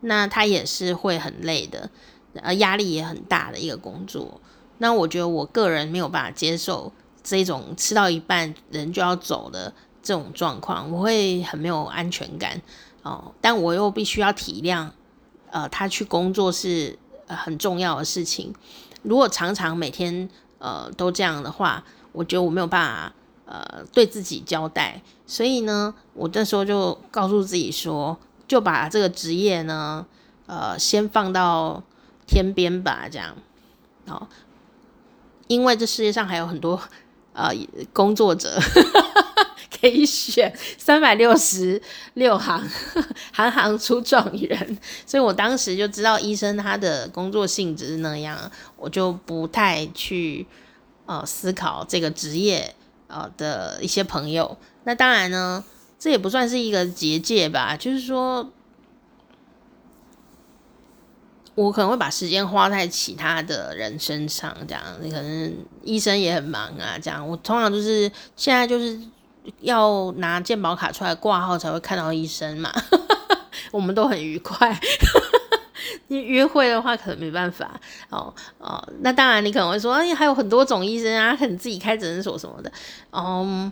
那他也是会很累的，呃，压力也很大的一个工作。那我觉得我个人没有办法接受这种吃到一半人就要走的这种状况，我会很没有安全感哦。但我又必须要体谅，呃，他去工作是很重要的事情。如果常常每天呃都这样的话，我觉得我没有办法。呃，对自己交代，所以呢，我这时候就告诉自己说，就把这个职业呢，呃，先放到天边吧，这样，哦，因为这世界上还有很多呃工作者 可以选，三百六十六行，行行出状元，所以我当时就知道医生他的工作性质是那样，我就不太去呃思考这个职业。啊的一些朋友，那当然呢，这也不算是一个结界吧。就是说，我可能会把时间花在其他的人身上，这样。你可能医生也很忙啊，这样。我通常就是现在就是要拿健保卡出来挂号才会看到医生嘛。我们都很愉快。你约会的话，可能没办法哦哦。那当然，你可能会说，哎，还有很多种医生啊，可能自己开诊所什么的。嗯，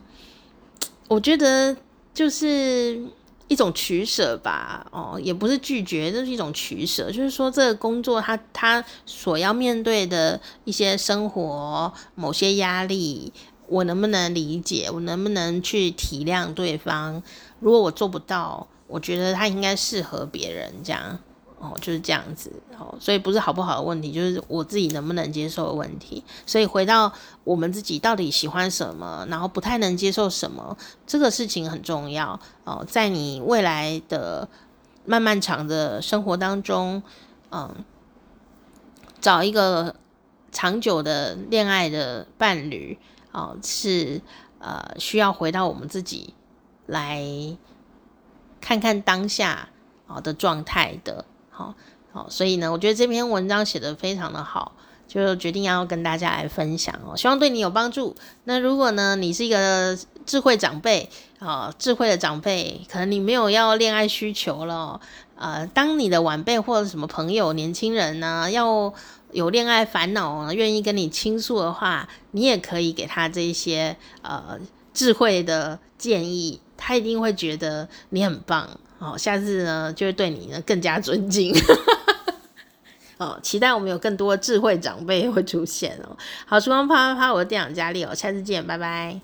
我觉得就是一种取舍吧。哦，也不是拒绝，这是一种取舍。就是说，这个工作他他所要面对的一些生活某些压力，我能不能理解？我能不能去体谅对方？如果我做不到，我觉得他应该适合别人这样。哦，就是这样子哦，所以不是好不好的问题，就是我自己能不能接受的问题。所以回到我们自己到底喜欢什么，然后不太能接受什么，这个事情很重要哦。在你未来的漫漫长的生活当中，嗯，找一个长久的恋爱的伴侣哦，是呃需要回到我们自己来看看当下啊的状态的。好好，所以呢，我觉得这篇文章写得非常的好，就决定要跟大家来分享哦，希望对你有帮助。那如果呢，你是一个智慧长辈啊，智慧的长辈，可能你没有要恋爱需求了，呃，当你的晚辈或者什么朋友、年轻人呢，要有恋爱烦恼，愿意跟你倾诉的话，你也可以给他这一些呃智慧的建议，他一定会觉得你很棒。哦，下次呢就会对你呢更加尊敬。哦，期待我们有更多智慧长辈会出现哦。好，时光啪啪啪，我的店长佳丽哦，下次见，拜拜。